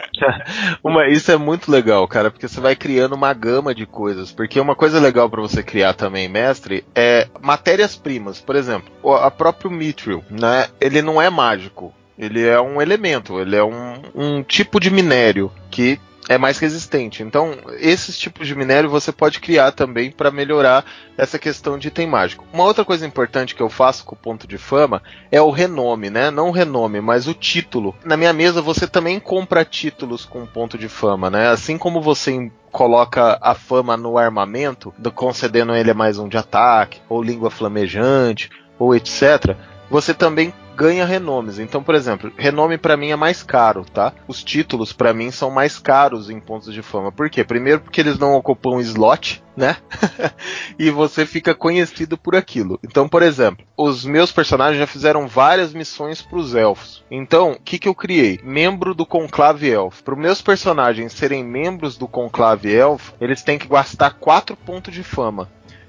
[laughs] uma, isso é muito legal, cara, porque você vai criando uma gama de coisas. Porque uma coisa legal para você criar também, mestre, é matérias-primas. Por exemplo, a própria próprio Mithril, né? Ele não é mágico. Ele é um elemento, ele é um, um tipo de minério que é mais resistente. Então, esses tipos de minério você pode criar também para melhorar essa questão de item mágico. Uma outra coisa importante que eu faço com o ponto de fama é o renome, né? Não o renome, mas o título. Na minha mesa você também compra títulos com ponto de fama, né? Assim como você coloca a fama no armamento, concedendo ele mais um de ataque, ou língua flamejante, ou etc., você também ganha renomes. Então, por exemplo, renome para mim é mais caro, tá? Os títulos para mim são mais caros em pontos de fama. Por quê? Primeiro porque eles não ocupam slot, né? [laughs] e você fica conhecido por aquilo. Então, por exemplo, os meus personagens já fizeram várias missões para os elfos. Então, o que, que eu criei? Membro do Conclave Elfo. Para os meus personagens serem membros do Conclave Elfo, eles têm que gastar 4 pontos de fama.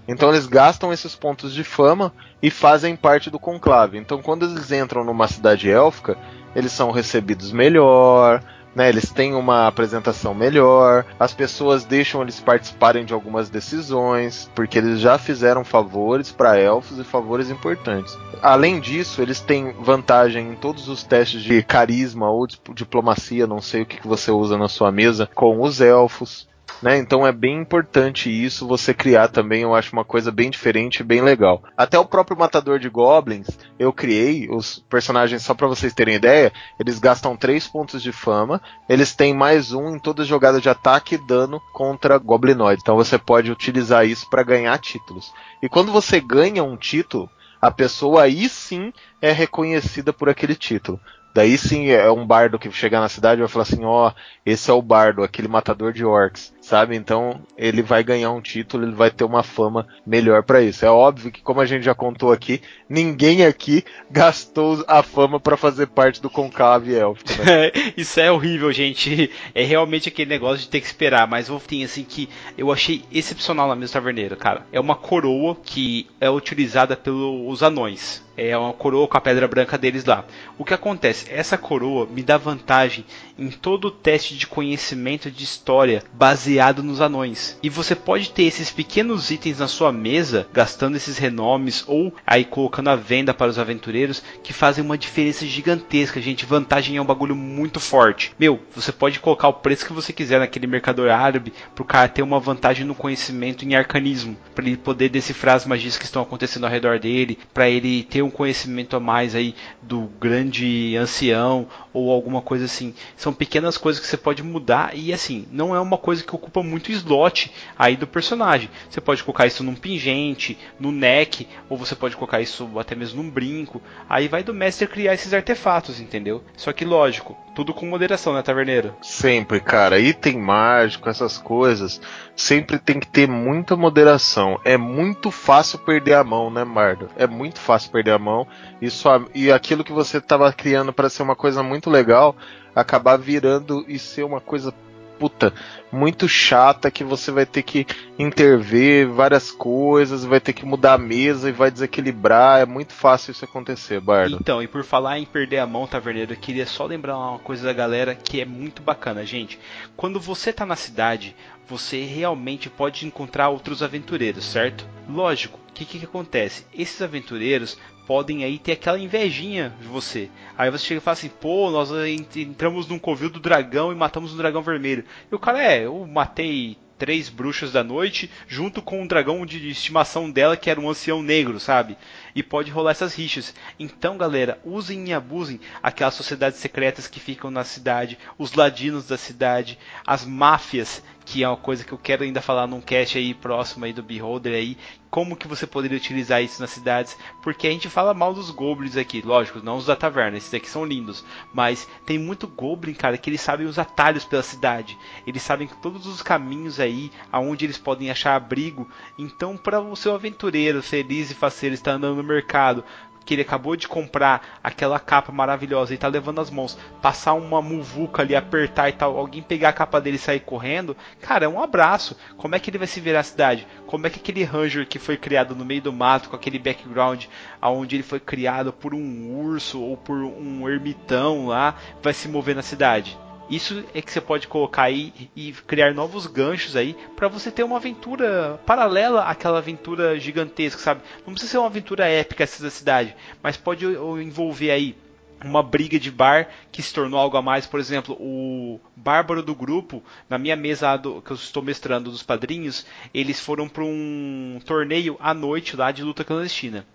Então eles gastam esses pontos de fama e fazem parte do conclave. Então quando eles entram numa cidade élfica, eles são recebidos melhor, né? Eles têm uma apresentação melhor, as pessoas deixam eles participarem de algumas decisões, porque eles já fizeram favores para elfos e favores importantes. Além disso, eles têm vantagem em todos os testes de carisma ou diplomacia, não sei o que você usa na sua mesa, com os elfos. Né? Então é bem importante isso, você criar também, eu acho uma coisa bem diferente e bem legal. Até o próprio Matador de Goblins, eu criei, os personagens, só para vocês terem ideia, eles gastam 3 pontos de fama, eles têm mais um em toda jogada de ataque e dano contra Goblinoid. Então você pode utilizar isso para ganhar títulos. E quando você ganha um título, a pessoa aí sim é reconhecida por aquele título. Daí sim é um bardo que chegar na cidade e vai falar assim, ó, oh, esse é o bardo, aquele matador de orcs, sabe? Então ele vai ganhar um título, ele vai ter uma fama melhor para isso. É óbvio que como a gente já contou aqui, ninguém aqui [laughs] gastou a fama para fazer parte do conclave élfico. Né? [laughs] isso é horrível, gente. É realmente aquele negócio de ter que esperar, mas vou ter assim que eu achei excepcional na mesa taverneira, cara. É uma coroa que é utilizada pelos anões. É uma coroa com a pedra branca deles lá. O que acontece? Essa coroa me dá vantagem em todo o teste de conhecimento de história baseado nos anões. E você pode ter esses pequenos itens na sua mesa, gastando esses renomes ou aí colocando a venda para os aventureiros, que fazem uma diferença gigantesca, gente. Vantagem é um bagulho muito forte. Meu, você pode colocar o preço que você quiser naquele mercador árabe pro cara ter uma vantagem no conhecimento em arcanismo, para ele poder decifrar as magias que estão acontecendo ao redor dele, para ele ter um conhecimento a mais aí do grande ancião ou alguma coisa assim. São pequenas coisas que você pode mudar e assim, não é uma coisa que ocupa muito slot aí do personagem. Você pode colocar isso num pingente, no neck, ou você pode colocar isso até mesmo num brinco. Aí vai do mestre criar esses artefatos, entendeu? Só que lógico, tudo com moderação, né, taverneiro? Sempre, cara. Item mágico, essas coisas, sempre tem que ter muita moderação. É muito fácil perder a mão, né, Mardo? É muito fácil perder a mão. E, só, e aquilo que você estava criando para ser uma coisa muito legal, acabar virando e ser uma coisa puta, muito chata que você vai ter que intervir várias coisas, vai ter que mudar a mesa e vai desequilibrar. É muito fácil isso acontecer, Bardo. Então, e por falar em perder a mão, Taverneiro, eu queria só lembrar uma coisa da galera que é muito bacana, gente. Quando você tá na cidade, você realmente pode encontrar outros aventureiros, certo? Lógico, o que, que acontece? Esses aventureiros podem aí ter aquela invejinha de você. Aí você chega e fala assim, pô, nós entramos num covil do dragão e matamos um dragão vermelho. E o cara é, eu matei três bruxas da noite, junto com um dragão de estimação dela, que era um ancião negro, sabe? E pode rolar essas rixas. Então, galera, usem e abusem aquelas sociedades secretas que ficam na cidade, os ladinos da cidade, as máfias que é uma coisa que eu quero ainda falar num cast aí próximo aí do Beholder aí, como que você poderia utilizar isso nas cidades, porque a gente fala mal dos goblins aqui, lógico, não os da taverna, esses aqui são lindos, mas tem muito goblin, cara, que eles sabem os atalhos pela cidade, eles sabem todos os caminhos aí, aonde eles podem achar abrigo, então para o seu aventureiro feliz e faceiro estar andando no mercado, que ele acabou de comprar aquela capa maravilhosa e tá levando as mãos, passar uma muvuca ali, apertar e tal, alguém pegar a capa dele e sair correndo, cara, é um abraço. Como é que ele vai se virar a cidade? Como é que aquele Ranger que foi criado no meio do mato, com aquele background, aonde ele foi criado por um urso ou por um ermitão lá, vai se mover na cidade? Isso é que você pode colocar aí e criar novos ganchos aí para você ter uma aventura paralela àquela aventura gigantesca, sabe? Não precisa ser uma aventura épica essa da cidade, mas pode envolver aí uma briga de bar que se tornou algo a mais. Por exemplo, o bárbaro do grupo, na minha mesa do, que eu estou mestrando dos padrinhos, eles foram para um torneio à noite lá de luta clandestina.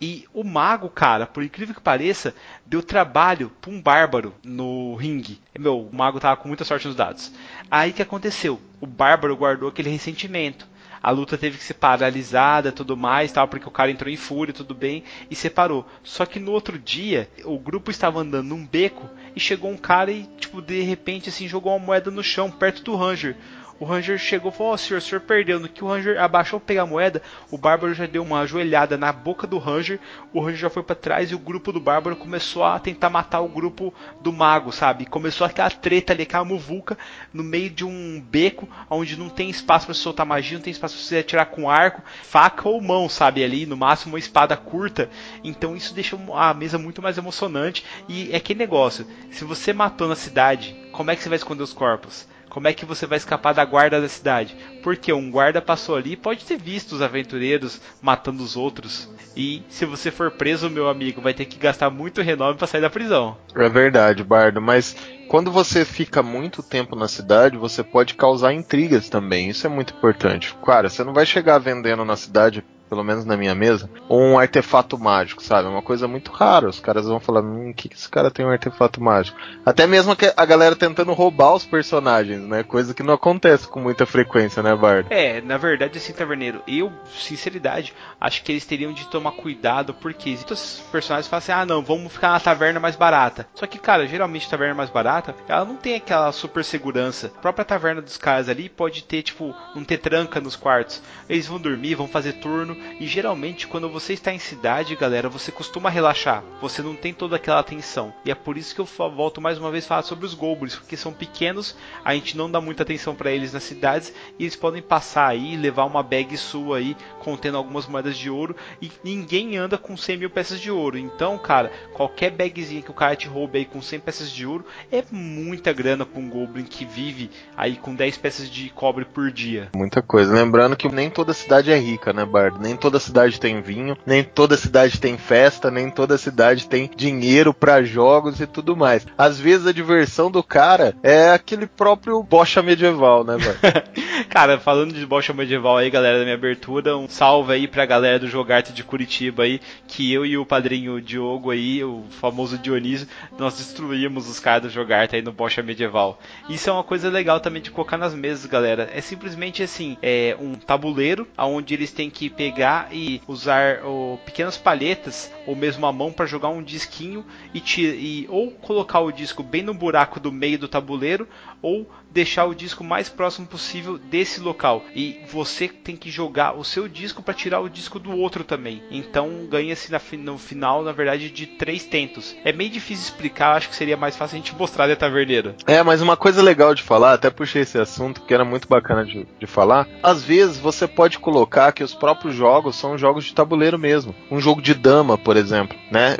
E o mago, cara, por incrível que pareça, deu trabalho para um bárbaro no ringue. Meu, o mago tava com muita sorte nos dados. Aí que aconteceu? O bárbaro guardou aquele ressentimento. A luta teve que ser paralisada, tudo mais, tal, porque o cara entrou em fúria, tudo bem, e separou. Só que no outro dia, o grupo estava andando num beco e chegou um cara e, tipo, de repente, assim, jogou uma moeda no chão, perto do Ranger. O Ranger chegou e falou: Ó, oh, senhor, o senhor perdeu. No que o Ranger abaixou para pegar a moeda, o Bárbaro já deu uma ajoelhada na boca do Ranger. O Ranger já foi para trás e o grupo do Bárbaro começou a tentar matar o grupo do Mago, sabe? Começou aquela treta ali, aquela muvuca no meio de um beco onde não tem espaço para soltar magia, não tem espaço para você atirar com arco, faca ou mão, sabe? Ali, no máximo uma espada curta. Então isso deixa a mesa muito mais emocionante. E é que negócio: se você matou na cidade, como é que você vai esconder os corpos? Como é que você vai escapar da guarda da cidade? Porque um guarda passou ali e pode ter visto os aventureiros matando os outros. E se você for preso, meu amigo, vai ter que gastar muito renome para sair da prisão. É verdade, Bardo, mas quando você fica muito tempo na cidade, você pode causar intrigas também. Isso é muito importante. Cara, você não vai chegar vendendo na cidade pelo menos na minha mesa, um artefato mágico, sabe? É uma coisa muito rara. Os caras vão falar, hum, que, que esse cara tem um artefato mágico? Até mesmo a galera tentando roubar os personagens, né? Coisa que não acontece com muita frequência, né, Bard? É, na verdade, assim, Taverneiro, eu, sinceridade, acho que eles teriam de tomar cuidado, porque muitos personagens falam assim, ah, não, vamos ficar na taverna mais barata. Só que, cara, geralmente a taverna mais barata, ela não tem aquela super segurança. A própria taverna dos caras ali pode ter, tipo, não ter tranca nos quartos. Eles vão dormir, vão fazer turno, e geralmente, quando você está em cidade, galera, você costuma relaxar. Você não tem toda aquela atenção. E é por isso que eu volto mais uma vez falar sobre os goblins, porque são pequenos, a gente não dá muita atenção para eles nas cidades e eles podem passar aí, levar uma bag sua aí contendo algumas moedas de ouro e ninguém anda com 100 mil peças de ouro. Então, cara, qualquer bagzinha que o cara te roube aí com 100 peças de ouro é muita grana para um goblin que vive aí com 10 peças de cobre por dia. Muita coisa. Lembrando que nem toda cidade é rica, né, Bard? Nem toda cidade tem vinho, nem toda cidade tem festa, nem toda cidade tem dinheiro para jogos e tudo mais. Às vezes a diversão do cara é aquele próprio bocha medieval, né, velho? [laughs] cara, falando de bocha medieval aí, galera da minha abertura, um salve aí pra galera do Jogarte de Curitiba aí, que eu e o padrinho Diogo aí, o famoso Dionísio, nós destruímos os caras do Jogarte aí no bocha medieval. Isso é uma coisa legal também de colocar nas mesas, galera. É simplesmente assim, é um tabuleiro onde eles têm que pegar e usar oh, pequenas palhetas ou mesmo a mão para jogar um disquinho e, e ou colocar o disco bem no buraco do meio do tabuleiro ou deixar o disco mais próximo possível desse local. E você tem que jogar o seu disco para tirar o disco do outro também. Então ganha-se no final, na verdade, de três tentos. É meio difícil explicar, acho que seria mais fácil a gente mostrar da taverneira. É, mas uma coisa legal de falar, até puxei esse assunto que era muito bacana de, de falar. Às vezes você pode colocar que os próprios jogos são jogos de tabuleiro mesmo. Um jogo de dama, por exemplo, né?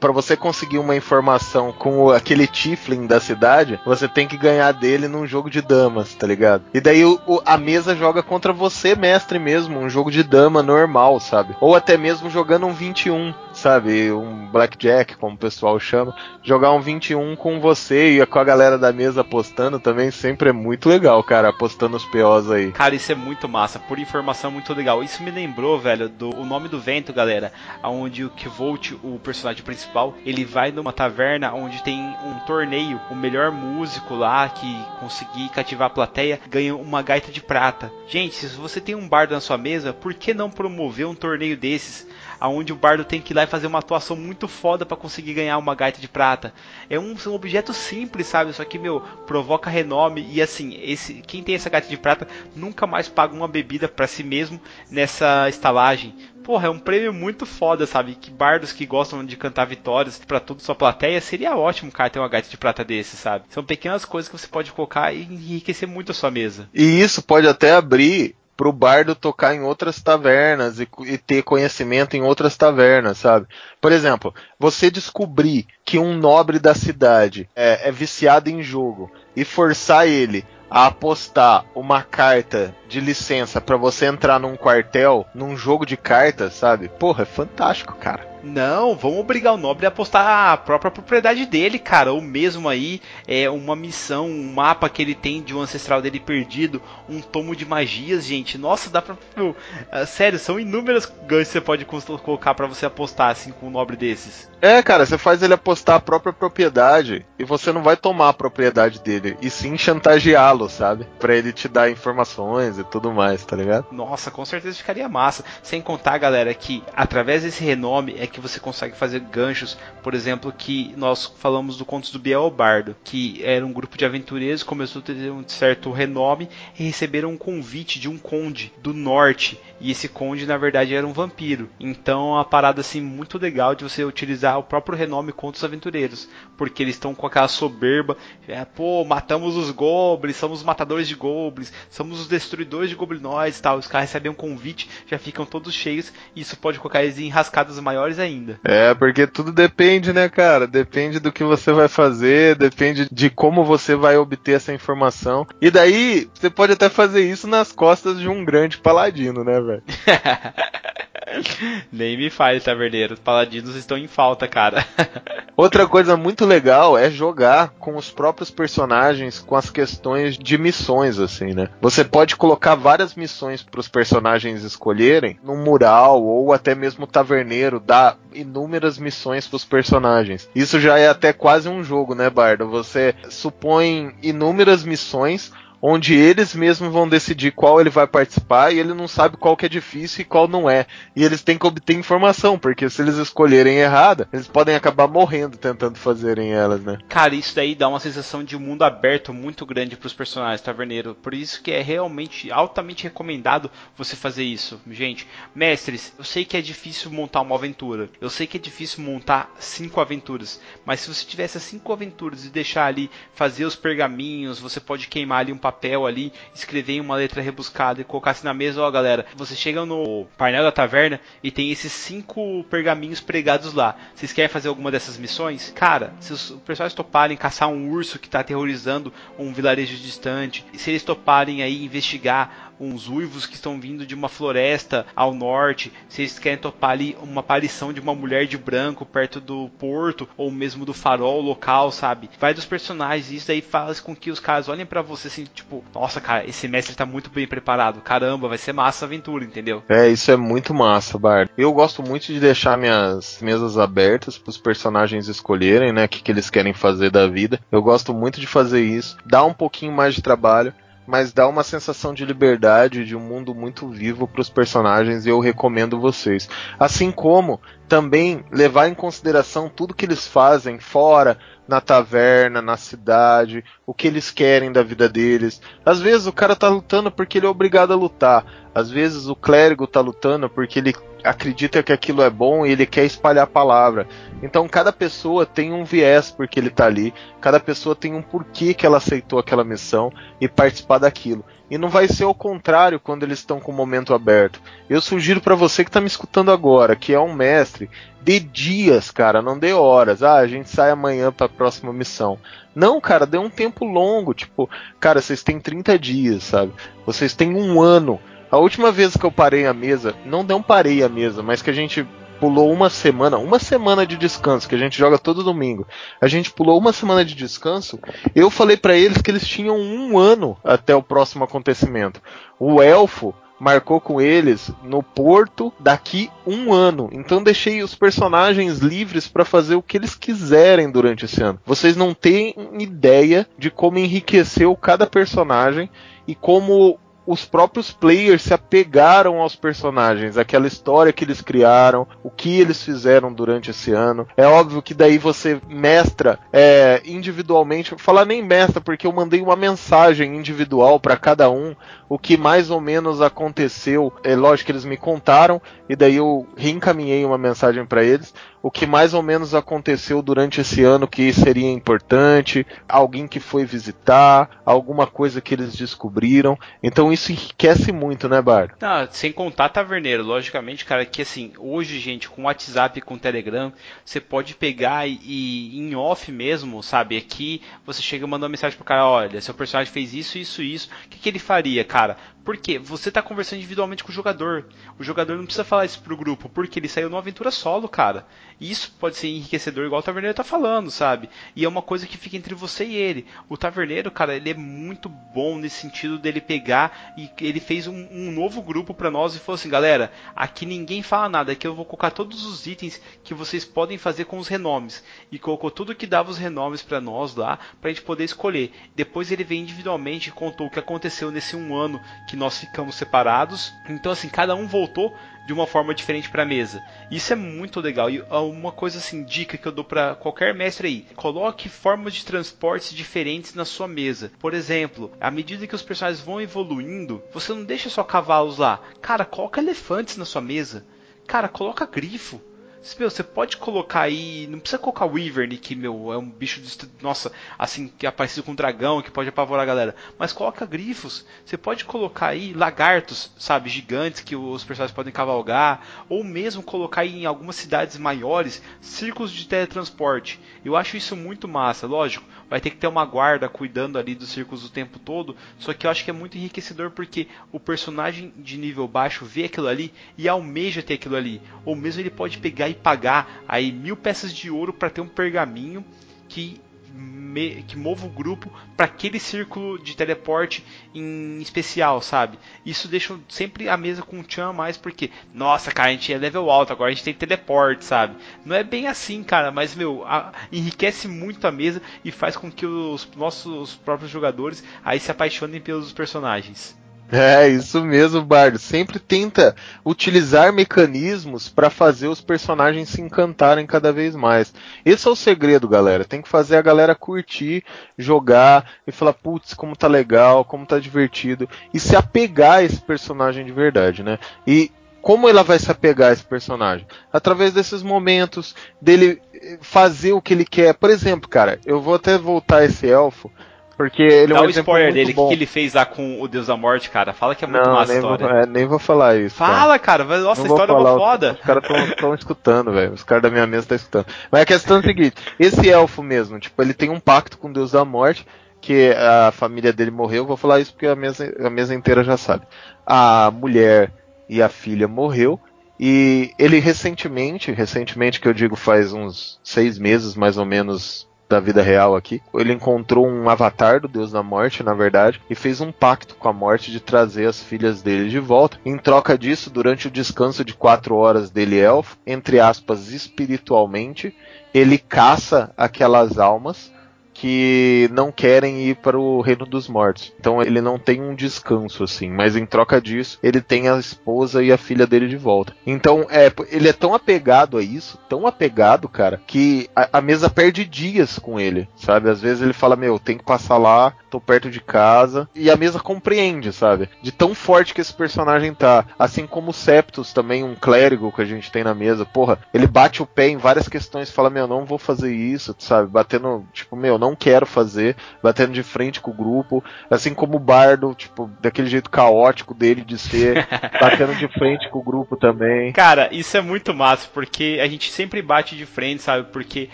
Para você conseguir uma informação com aquele Tiflin da cidade, você tem que ganhar dele num jogo de damas, tá ligado? E daí o, o, a mesa joga contra você, mestre mesmo, um jogo de dama normal, sabe? Ou até mesmo jogando um 21, sabe? Um blackjack, como o pessoal chama. Jogar um 21 com você e com a galera da mesa apostando também sempre é muito legal, cara, apostando os POs aí. Cara, isso é muito massa, por informação muito legal. Isso me lembrou, velho, do O Nome do Vento, galera, onde o Kvolt, o personagem principal, ele vai numa taverna onde tem um torneio, o melhor músico lá que conseguir cativar a plateia ganha uma gaita de prata. Gente, se você tem um bardo na sua mesa, por que não promover um torneio desses? Aonde o bardo tem que ir lá e fazer uma atuação muito foda para conseguir ganhar uma gaita de prata. É um, um, objeto simples, sabe? Só que, meu, provoca renome. E assim, esse, quem tem essa gaita de prata nunca mais paga uma bebida para si mesmo nessa estalagem. Porra, é um prêmio muito foda, sabe? Que bardos que gostam de cantar vitórias para toda sua plateia, seria ótimo, cara, ter uma gaita de prata desse, sabe? São pequenas coisas que você pode colocar e enriquecer muito a sua mesa. E isso pode até abrir pro bardo tocar em outras tavernas e, e, ter conhecimento em outras tavernas, sabe? Por exemplo, você descobrir que um nobre da cidade é, é viciado em jogo e forçar ele a apostar uma carta de licença para você entrar num quartel, num jogo de cartas, sabe? Porra, é fantástico, cara. Não, vamos obrigar o nobre a apostar a própria propriedade dele, cara. Ou mesmo aí, é uma missão, um mapa que ele tem de um ancestral dele perdido, um tomo de magias, gente. Nossa, dá pra. Uh, sério, são inúmeras ganhos que você pode colocar para você apostar assim com um nobre desses. É, cara, você faz ele apostar a própria propriedade e você não vai tomar a propriedade dele, e sim chantageá-lo, sabe? Pra ele te dar informações e tudo mais, tá ligado? Nossa, com certeza ficaria massa. Sem contar, galera, que através desse renome é que você consegue fazer ganchos, por exemplo, que nós falamos do Contos do Biel Bardo, que era um grupo de aventureiros, começou a ter um certo renome e receberam um convite de um conde do norte, e esse conde na verdade era um vampiro. Então, é uma parada assim muito legal de você utilizar o próprio renome contra os aventureiros, porque eles estão com aquela soberba, é, pô, matamos os goblins, somos os matadores de goblins, somos os destruidores de goblinóis, tal. Os caras recebem um convite, já ficam todos cheios, e isso pode colocar eles em rascadas maiores ainda. É, porque tudo depende, né, cara? Depende do que você vai fazer, depende de como você vai obter essa informação. E daí, você pode até fazer isso nas costas de um grande paladino, né, velho? [laughs] [laughs] Nem me fale, taverneiro. Os paladinos estão em falta, cara. [laughs] Outra coisa muito legal é jogar com os próprios personagens com as questões de missões, assim, né? Você pode colocar várias missões para os personagens escolherem num mural ou até mesmo taverneiro dar inúmeras missões para os personagens. Isso já é até quase um jogo, né, Bardo? Você supõe inúmeras missões onde eles mesmos vão decidir qual ele vai participar e ele não sabe qual que é difícil e qual não é. E eles têm que obter informação, porque se eles escolherem errada, eles podem acabar morrendo tentando fazerem elas, né? Cara, isso daí dá uma sensação de mundo aberto muito grande para os personagens taverneiro. Por isso que é realmente altamente recomendado você fazer isso, gente. Mestres, eu sei que é difícil montar uma aventura. Eu sei que é difícil montar cinco aventuras, mas se você tivesse cinco aventuras e deixar ali fazer os pergaminhos, você pode queimar ali um papel papel ali, escrever em uma letra rebuscada e colocasse na mesa, ó galera, você chega no painel da taverna e tem esses cinco pergaminhos pregados lá. Vocês querem fazer alguma dessas missões? Cara, se os personagens toparem caçar um urso que está aterrorizando um vilarejo distante, se eles toparem aí investigar uns uivos que estão vindo de uma floresta ao norte, se eles querem topar ali uma aparição de uma mulher de branco perto do porto, ou mesmo do farol local, sabe? Vai dos personagens, isso aí faz com que os caras olhem para você assim, tipo, nossa, cara, esse mestre tá muito bem preparado, caramba, vai ser massa a aventura, entendeu? É, isso é muito massa, Bard. Eu gosto muito de deixar minhas mesas abertas para os personagens escolherem, né, o que, que eles querem fazer da vida. Eu gosto muito de fazer isso, dá um pouquinho mais de trabalho, mas dá uma sensação de liberdade, de um mundo muito vivo para os personagens e eu recomendo vocês. Assim como também levar em consideração tudo que eles fazem fora, na taverna, na cidade, o que eles querem da vida deles. Às vezes o cara tá lutando porque ele é obrigado a lutar. Às vezes o clérigo tá lutando porque ele acredita que aquilo é bom e ele quer espalhar a palavra. Então cada pessoa tem um viés porque ele tá ali, cada pessoa tem um porquê que ela aceitou aquela missão e participar daquilo. E não vai ser o contrário quando eles estão com o momento aberto. Eu sugiro para você que tá me escutando agora, que é um mestre, de dias, cara, não dê horas. Ah, a gente sai amanhã para próxima missão. Não, cara, deu um tempo longo, tipo, cara, vocês têm 30 dias, sabe? Vocês têm um ano. A última vez que eu parei a mesa, não não parei a mesa, mas que a gente pulou uma semana, uma semana de descanso, que a gente joga todo domingo. A gente pulou uma semana de descanso. Eu falei para eles que eles tinham um ano até o próximo acontecimento. O elfo marcou com eles no Porto daqui um ano. Então deixei os personagens livres para fazer o que eles quiserem durante esse ano. Vocês não têm ideia de como enriqueceu cada personagem e como os próprios players se apegaram aos personagens, aquela história que eles criaram, o que eles fizeram durante esse ano. É óbvio que daí você mestra é, individualmente, falar nem mestra, porque eu mandei uma mensagem individual para cada um, o que mais ou menos aconteceu. É lógico que eles me contaram, e daí eu reencaminhei uma mensagem para eles o que mais ou menos aconteceu durante esse ano que seria importante, alguém que foi visitar, alguma coisa que eles descobriram. Então isso enriquece muito, né, Bar? Sem contar taverneiro, logicamente, cara, que assim, hoje, gente, com WhatsApp e com Telegram, você pode pegar e, e em off mesmo, sabe? Aqui você chega e manda uma mensagem pro cara, olha, seu personagem fez isso, isso, isso. O que, que ele faria, cara? Porque você está conversando individualmente com o jogador. O jogador não precisa falar isso pro grupo, porque ele saiu numa aventura solo, cara. Isso pode ser enriquecedor, igual o Taverneiro tá falando, sabe? E é uma coisa que fica entre você e ele. O Taverneiro, cara, ele é muito bom nesse sentido dele pegar e ele fez um, um novo grupo para nós e falou assim, galera, aqui ninguém fala nada, aqui eu vou colocar todos os itens que vocês podem fazer com os renomes. E colocou tudo que dava os renomes para nós lá, pra gente poder escolher. Depois ele veio individualmente e contou o que aconteceu nesse um ano que que nós ficamos separados. Então, assim, cada um voltou de uma forma diferente para a mesa. Isso é muito legal. E uma coisa assim, dica que eu dou para qualquer mestre aí: coloque formas de transportes diferentes na sua mesa. Por exemplo, à medida que os personagens vão evoluindo, você não deixa só cavalos lá. Cara, coloca elefantes na sua mesa. Cara, coloca grifo. Você pode colocar aí. Não precisa colocar o Wyvern, que, meu, é um bicho de. Nossa, assim, que é parecido com um dragão, que pode apavorar a galera. Mas coloca grifos. Você pode colocar aí lagartos, sabe, gigantes que os personagens podem cavalgar. Ou mesmo colocar aí em algumas cidades maiores círculos de teletransporte. Eu acho isso muito massa. Lógico, vai ter que ter uma guarda cuidando ali dos círculos o tempo todo. Só que eu acho que é muito enriquecedor porque o personagem de nível baixo vê aquilo ali e almeja ter aquilo ali. Ou mesmo ele pode pegar e pagar aí mil peças de ouro para ter um pergaminho que me, que mova o grupo para aquele círculo de teleporte em especial, sabe? Isso deixa sempre a mesa com um tchan mais porque, nossa, cara, a gente é level alto, agora a gente tem teleporte, sabe? Não é bem assim, cara, mas meu, a, enriquece muito a mesa e faz com que os nossos próprios jogadores aí se apaixonem pelos personagens. É, isso mesmo, Bardo. Sempre tenta utilizar mecanismos para fazer os personagens se encantarem cada vez mais. Esse é o segredo, galera. Tem que fazer a galera curtir, jogar e falar, putz, como tá legal, como tá divertido. E se apegar a esse personagem de verdade, né? E como ela vai se apegar a esse personagem? Através desses momentos, dele fazer o que ele quer. Por exemplo, cara, eu vou até voltar esse elfo porque ele Dá é um o spoiler dele, o que, que, ele fez lá com o Deus da Morte, cara. Fala que é muito não, massa a história. Vou, é, nem vou falar isso. Fala, cara. cara. Nossa, a história é uma foda. Os, os caras estão escutando, velho. Os caras da minha mesa estão escutando. Mas a questão é a seguinte: esse elfo mesmo, tipo, ele tem um pacto com o Deus da Morte, que a família dele morreu. Vou falar isso porque a mesa, a mesa inteira já sabe. A mulher e a filha morreu. E ele recentemente, recentemente que eu digo faz uns seis meses mais ou menos, da vida real aqui. Ele encontrou um avatar do Deus da Morte, na verdade, e fez um pacto com a morte de trazer as filhas dele de volta. Em troca disso, durante o descanso de quatro horas dele, elfo, entre aspas, espiritualmente, ele caça aquelas almas que não querem ir para o reino dos mortos. Então ele não tem um descanso assim, mas em troca disso, ele tem a esposa e a filha dele de volta. Então é, ele é tão apegado a isso, tão apegado, cara, que a, a mesa perde dias com ele, sabe? Às vezes ele fala: "Meu, tem que passar lá, tô perto de casa", e a mesa compreende, sabe? De tão forte que esse personagem tá, assim como o Septus também, um clérigo que a gente tem na mesa. Porra, ele bate o pé em várias questões, fala: "Meu, não vou fazer isso", sabe? Batendo, tipo, meu, não quero fazer, batendo de frente com o grupo, assim como o Bardo, tipo, daquele jeito caótico dele de ser, [laughs] batendo de frente com o grupo também. Cara, isso é muito massa, porque a gente sempre bate de frente, sabe? Porque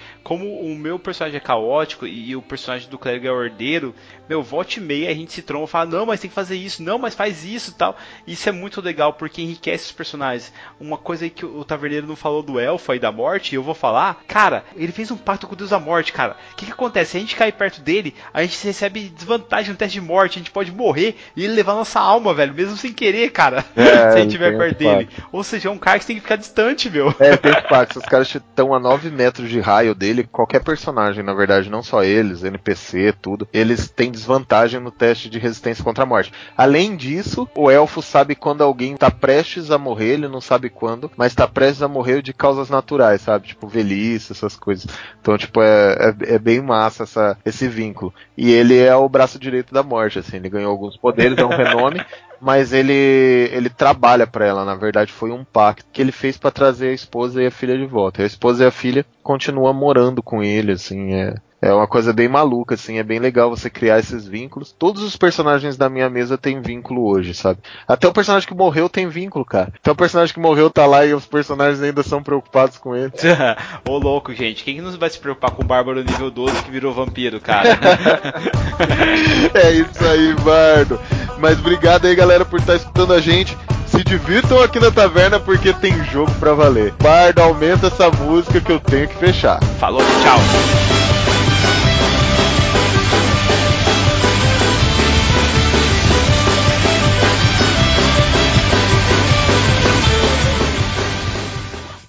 como o meu personagem é caótico e o personagem do clérigo é ordeiro, meu, volte e meia a gente se tromba e fala, não, mas tem que fazer isso, não, mas faz isso tal. Isso é muito legal, porque enriquece os personagens. Uma coisa aí que o Taverneiro não falou do Elfo e da morte, e eu vou falar, cara, ele fez um pacto com o Deus da Morte, cara. O que, que acontece? Se a gente cair perto dele, a gente recebe desvantagem no teste de morte, a gente pode morrer e ele levar nossa alma, velho, mesmo sem querer, cara. [laughs] É, [laughs] se a gente estiver tem perto dele. Ou seja, é um cara que você tem que ficar distante, meu. É, tem esse pacto. Se os caras estão a 9 metros de raio dele, qualquer personagem, na verdade, não só eles, NPC, tudo, eles têm desvantagem no teste de resistência contra a morte. Além disso, o elfo sabe quando alguém tá prestes a morrer, ele não sabe quando, mas tá prestes a morrer de causas naturais, sabe? Tipo velhice, essas coisas. Então, tipo, é, é, é bem massa essa, esse vínculo. E ele é o braço direito da morte, assim, ele ganhou alguns poderes, é um renome. [laughs] Mas ele ele trabalha para ela, na verdade foi um pacto que ele fez para trazer a esposa e a filha de volta. A esposa e a filha continuam morando com ele, assim, é, é uma coisa bem maluca, assim, é bem legal você criar esses vínculos. Todos os personagens da minha mesa têm vínculo hoje, sabe? Até o personagem que morreu tem vínculo, cara. Então o personagem que morreu tá lá e os personagens ainda são preocupados com ele. [laughs] Ô louco, gente, quem que não vai se preocupar com o Bárbaro nível 12 que virou vampiro, cara? [laughs] é isso aí, Bardo. Mas obrigado aí, galera, por estar escutando a gente. Se divirtam aqui na taverna porque tem jogo pra valer. Bardo, aumenta essa música que eu tenho que fechar. Falou, tchau.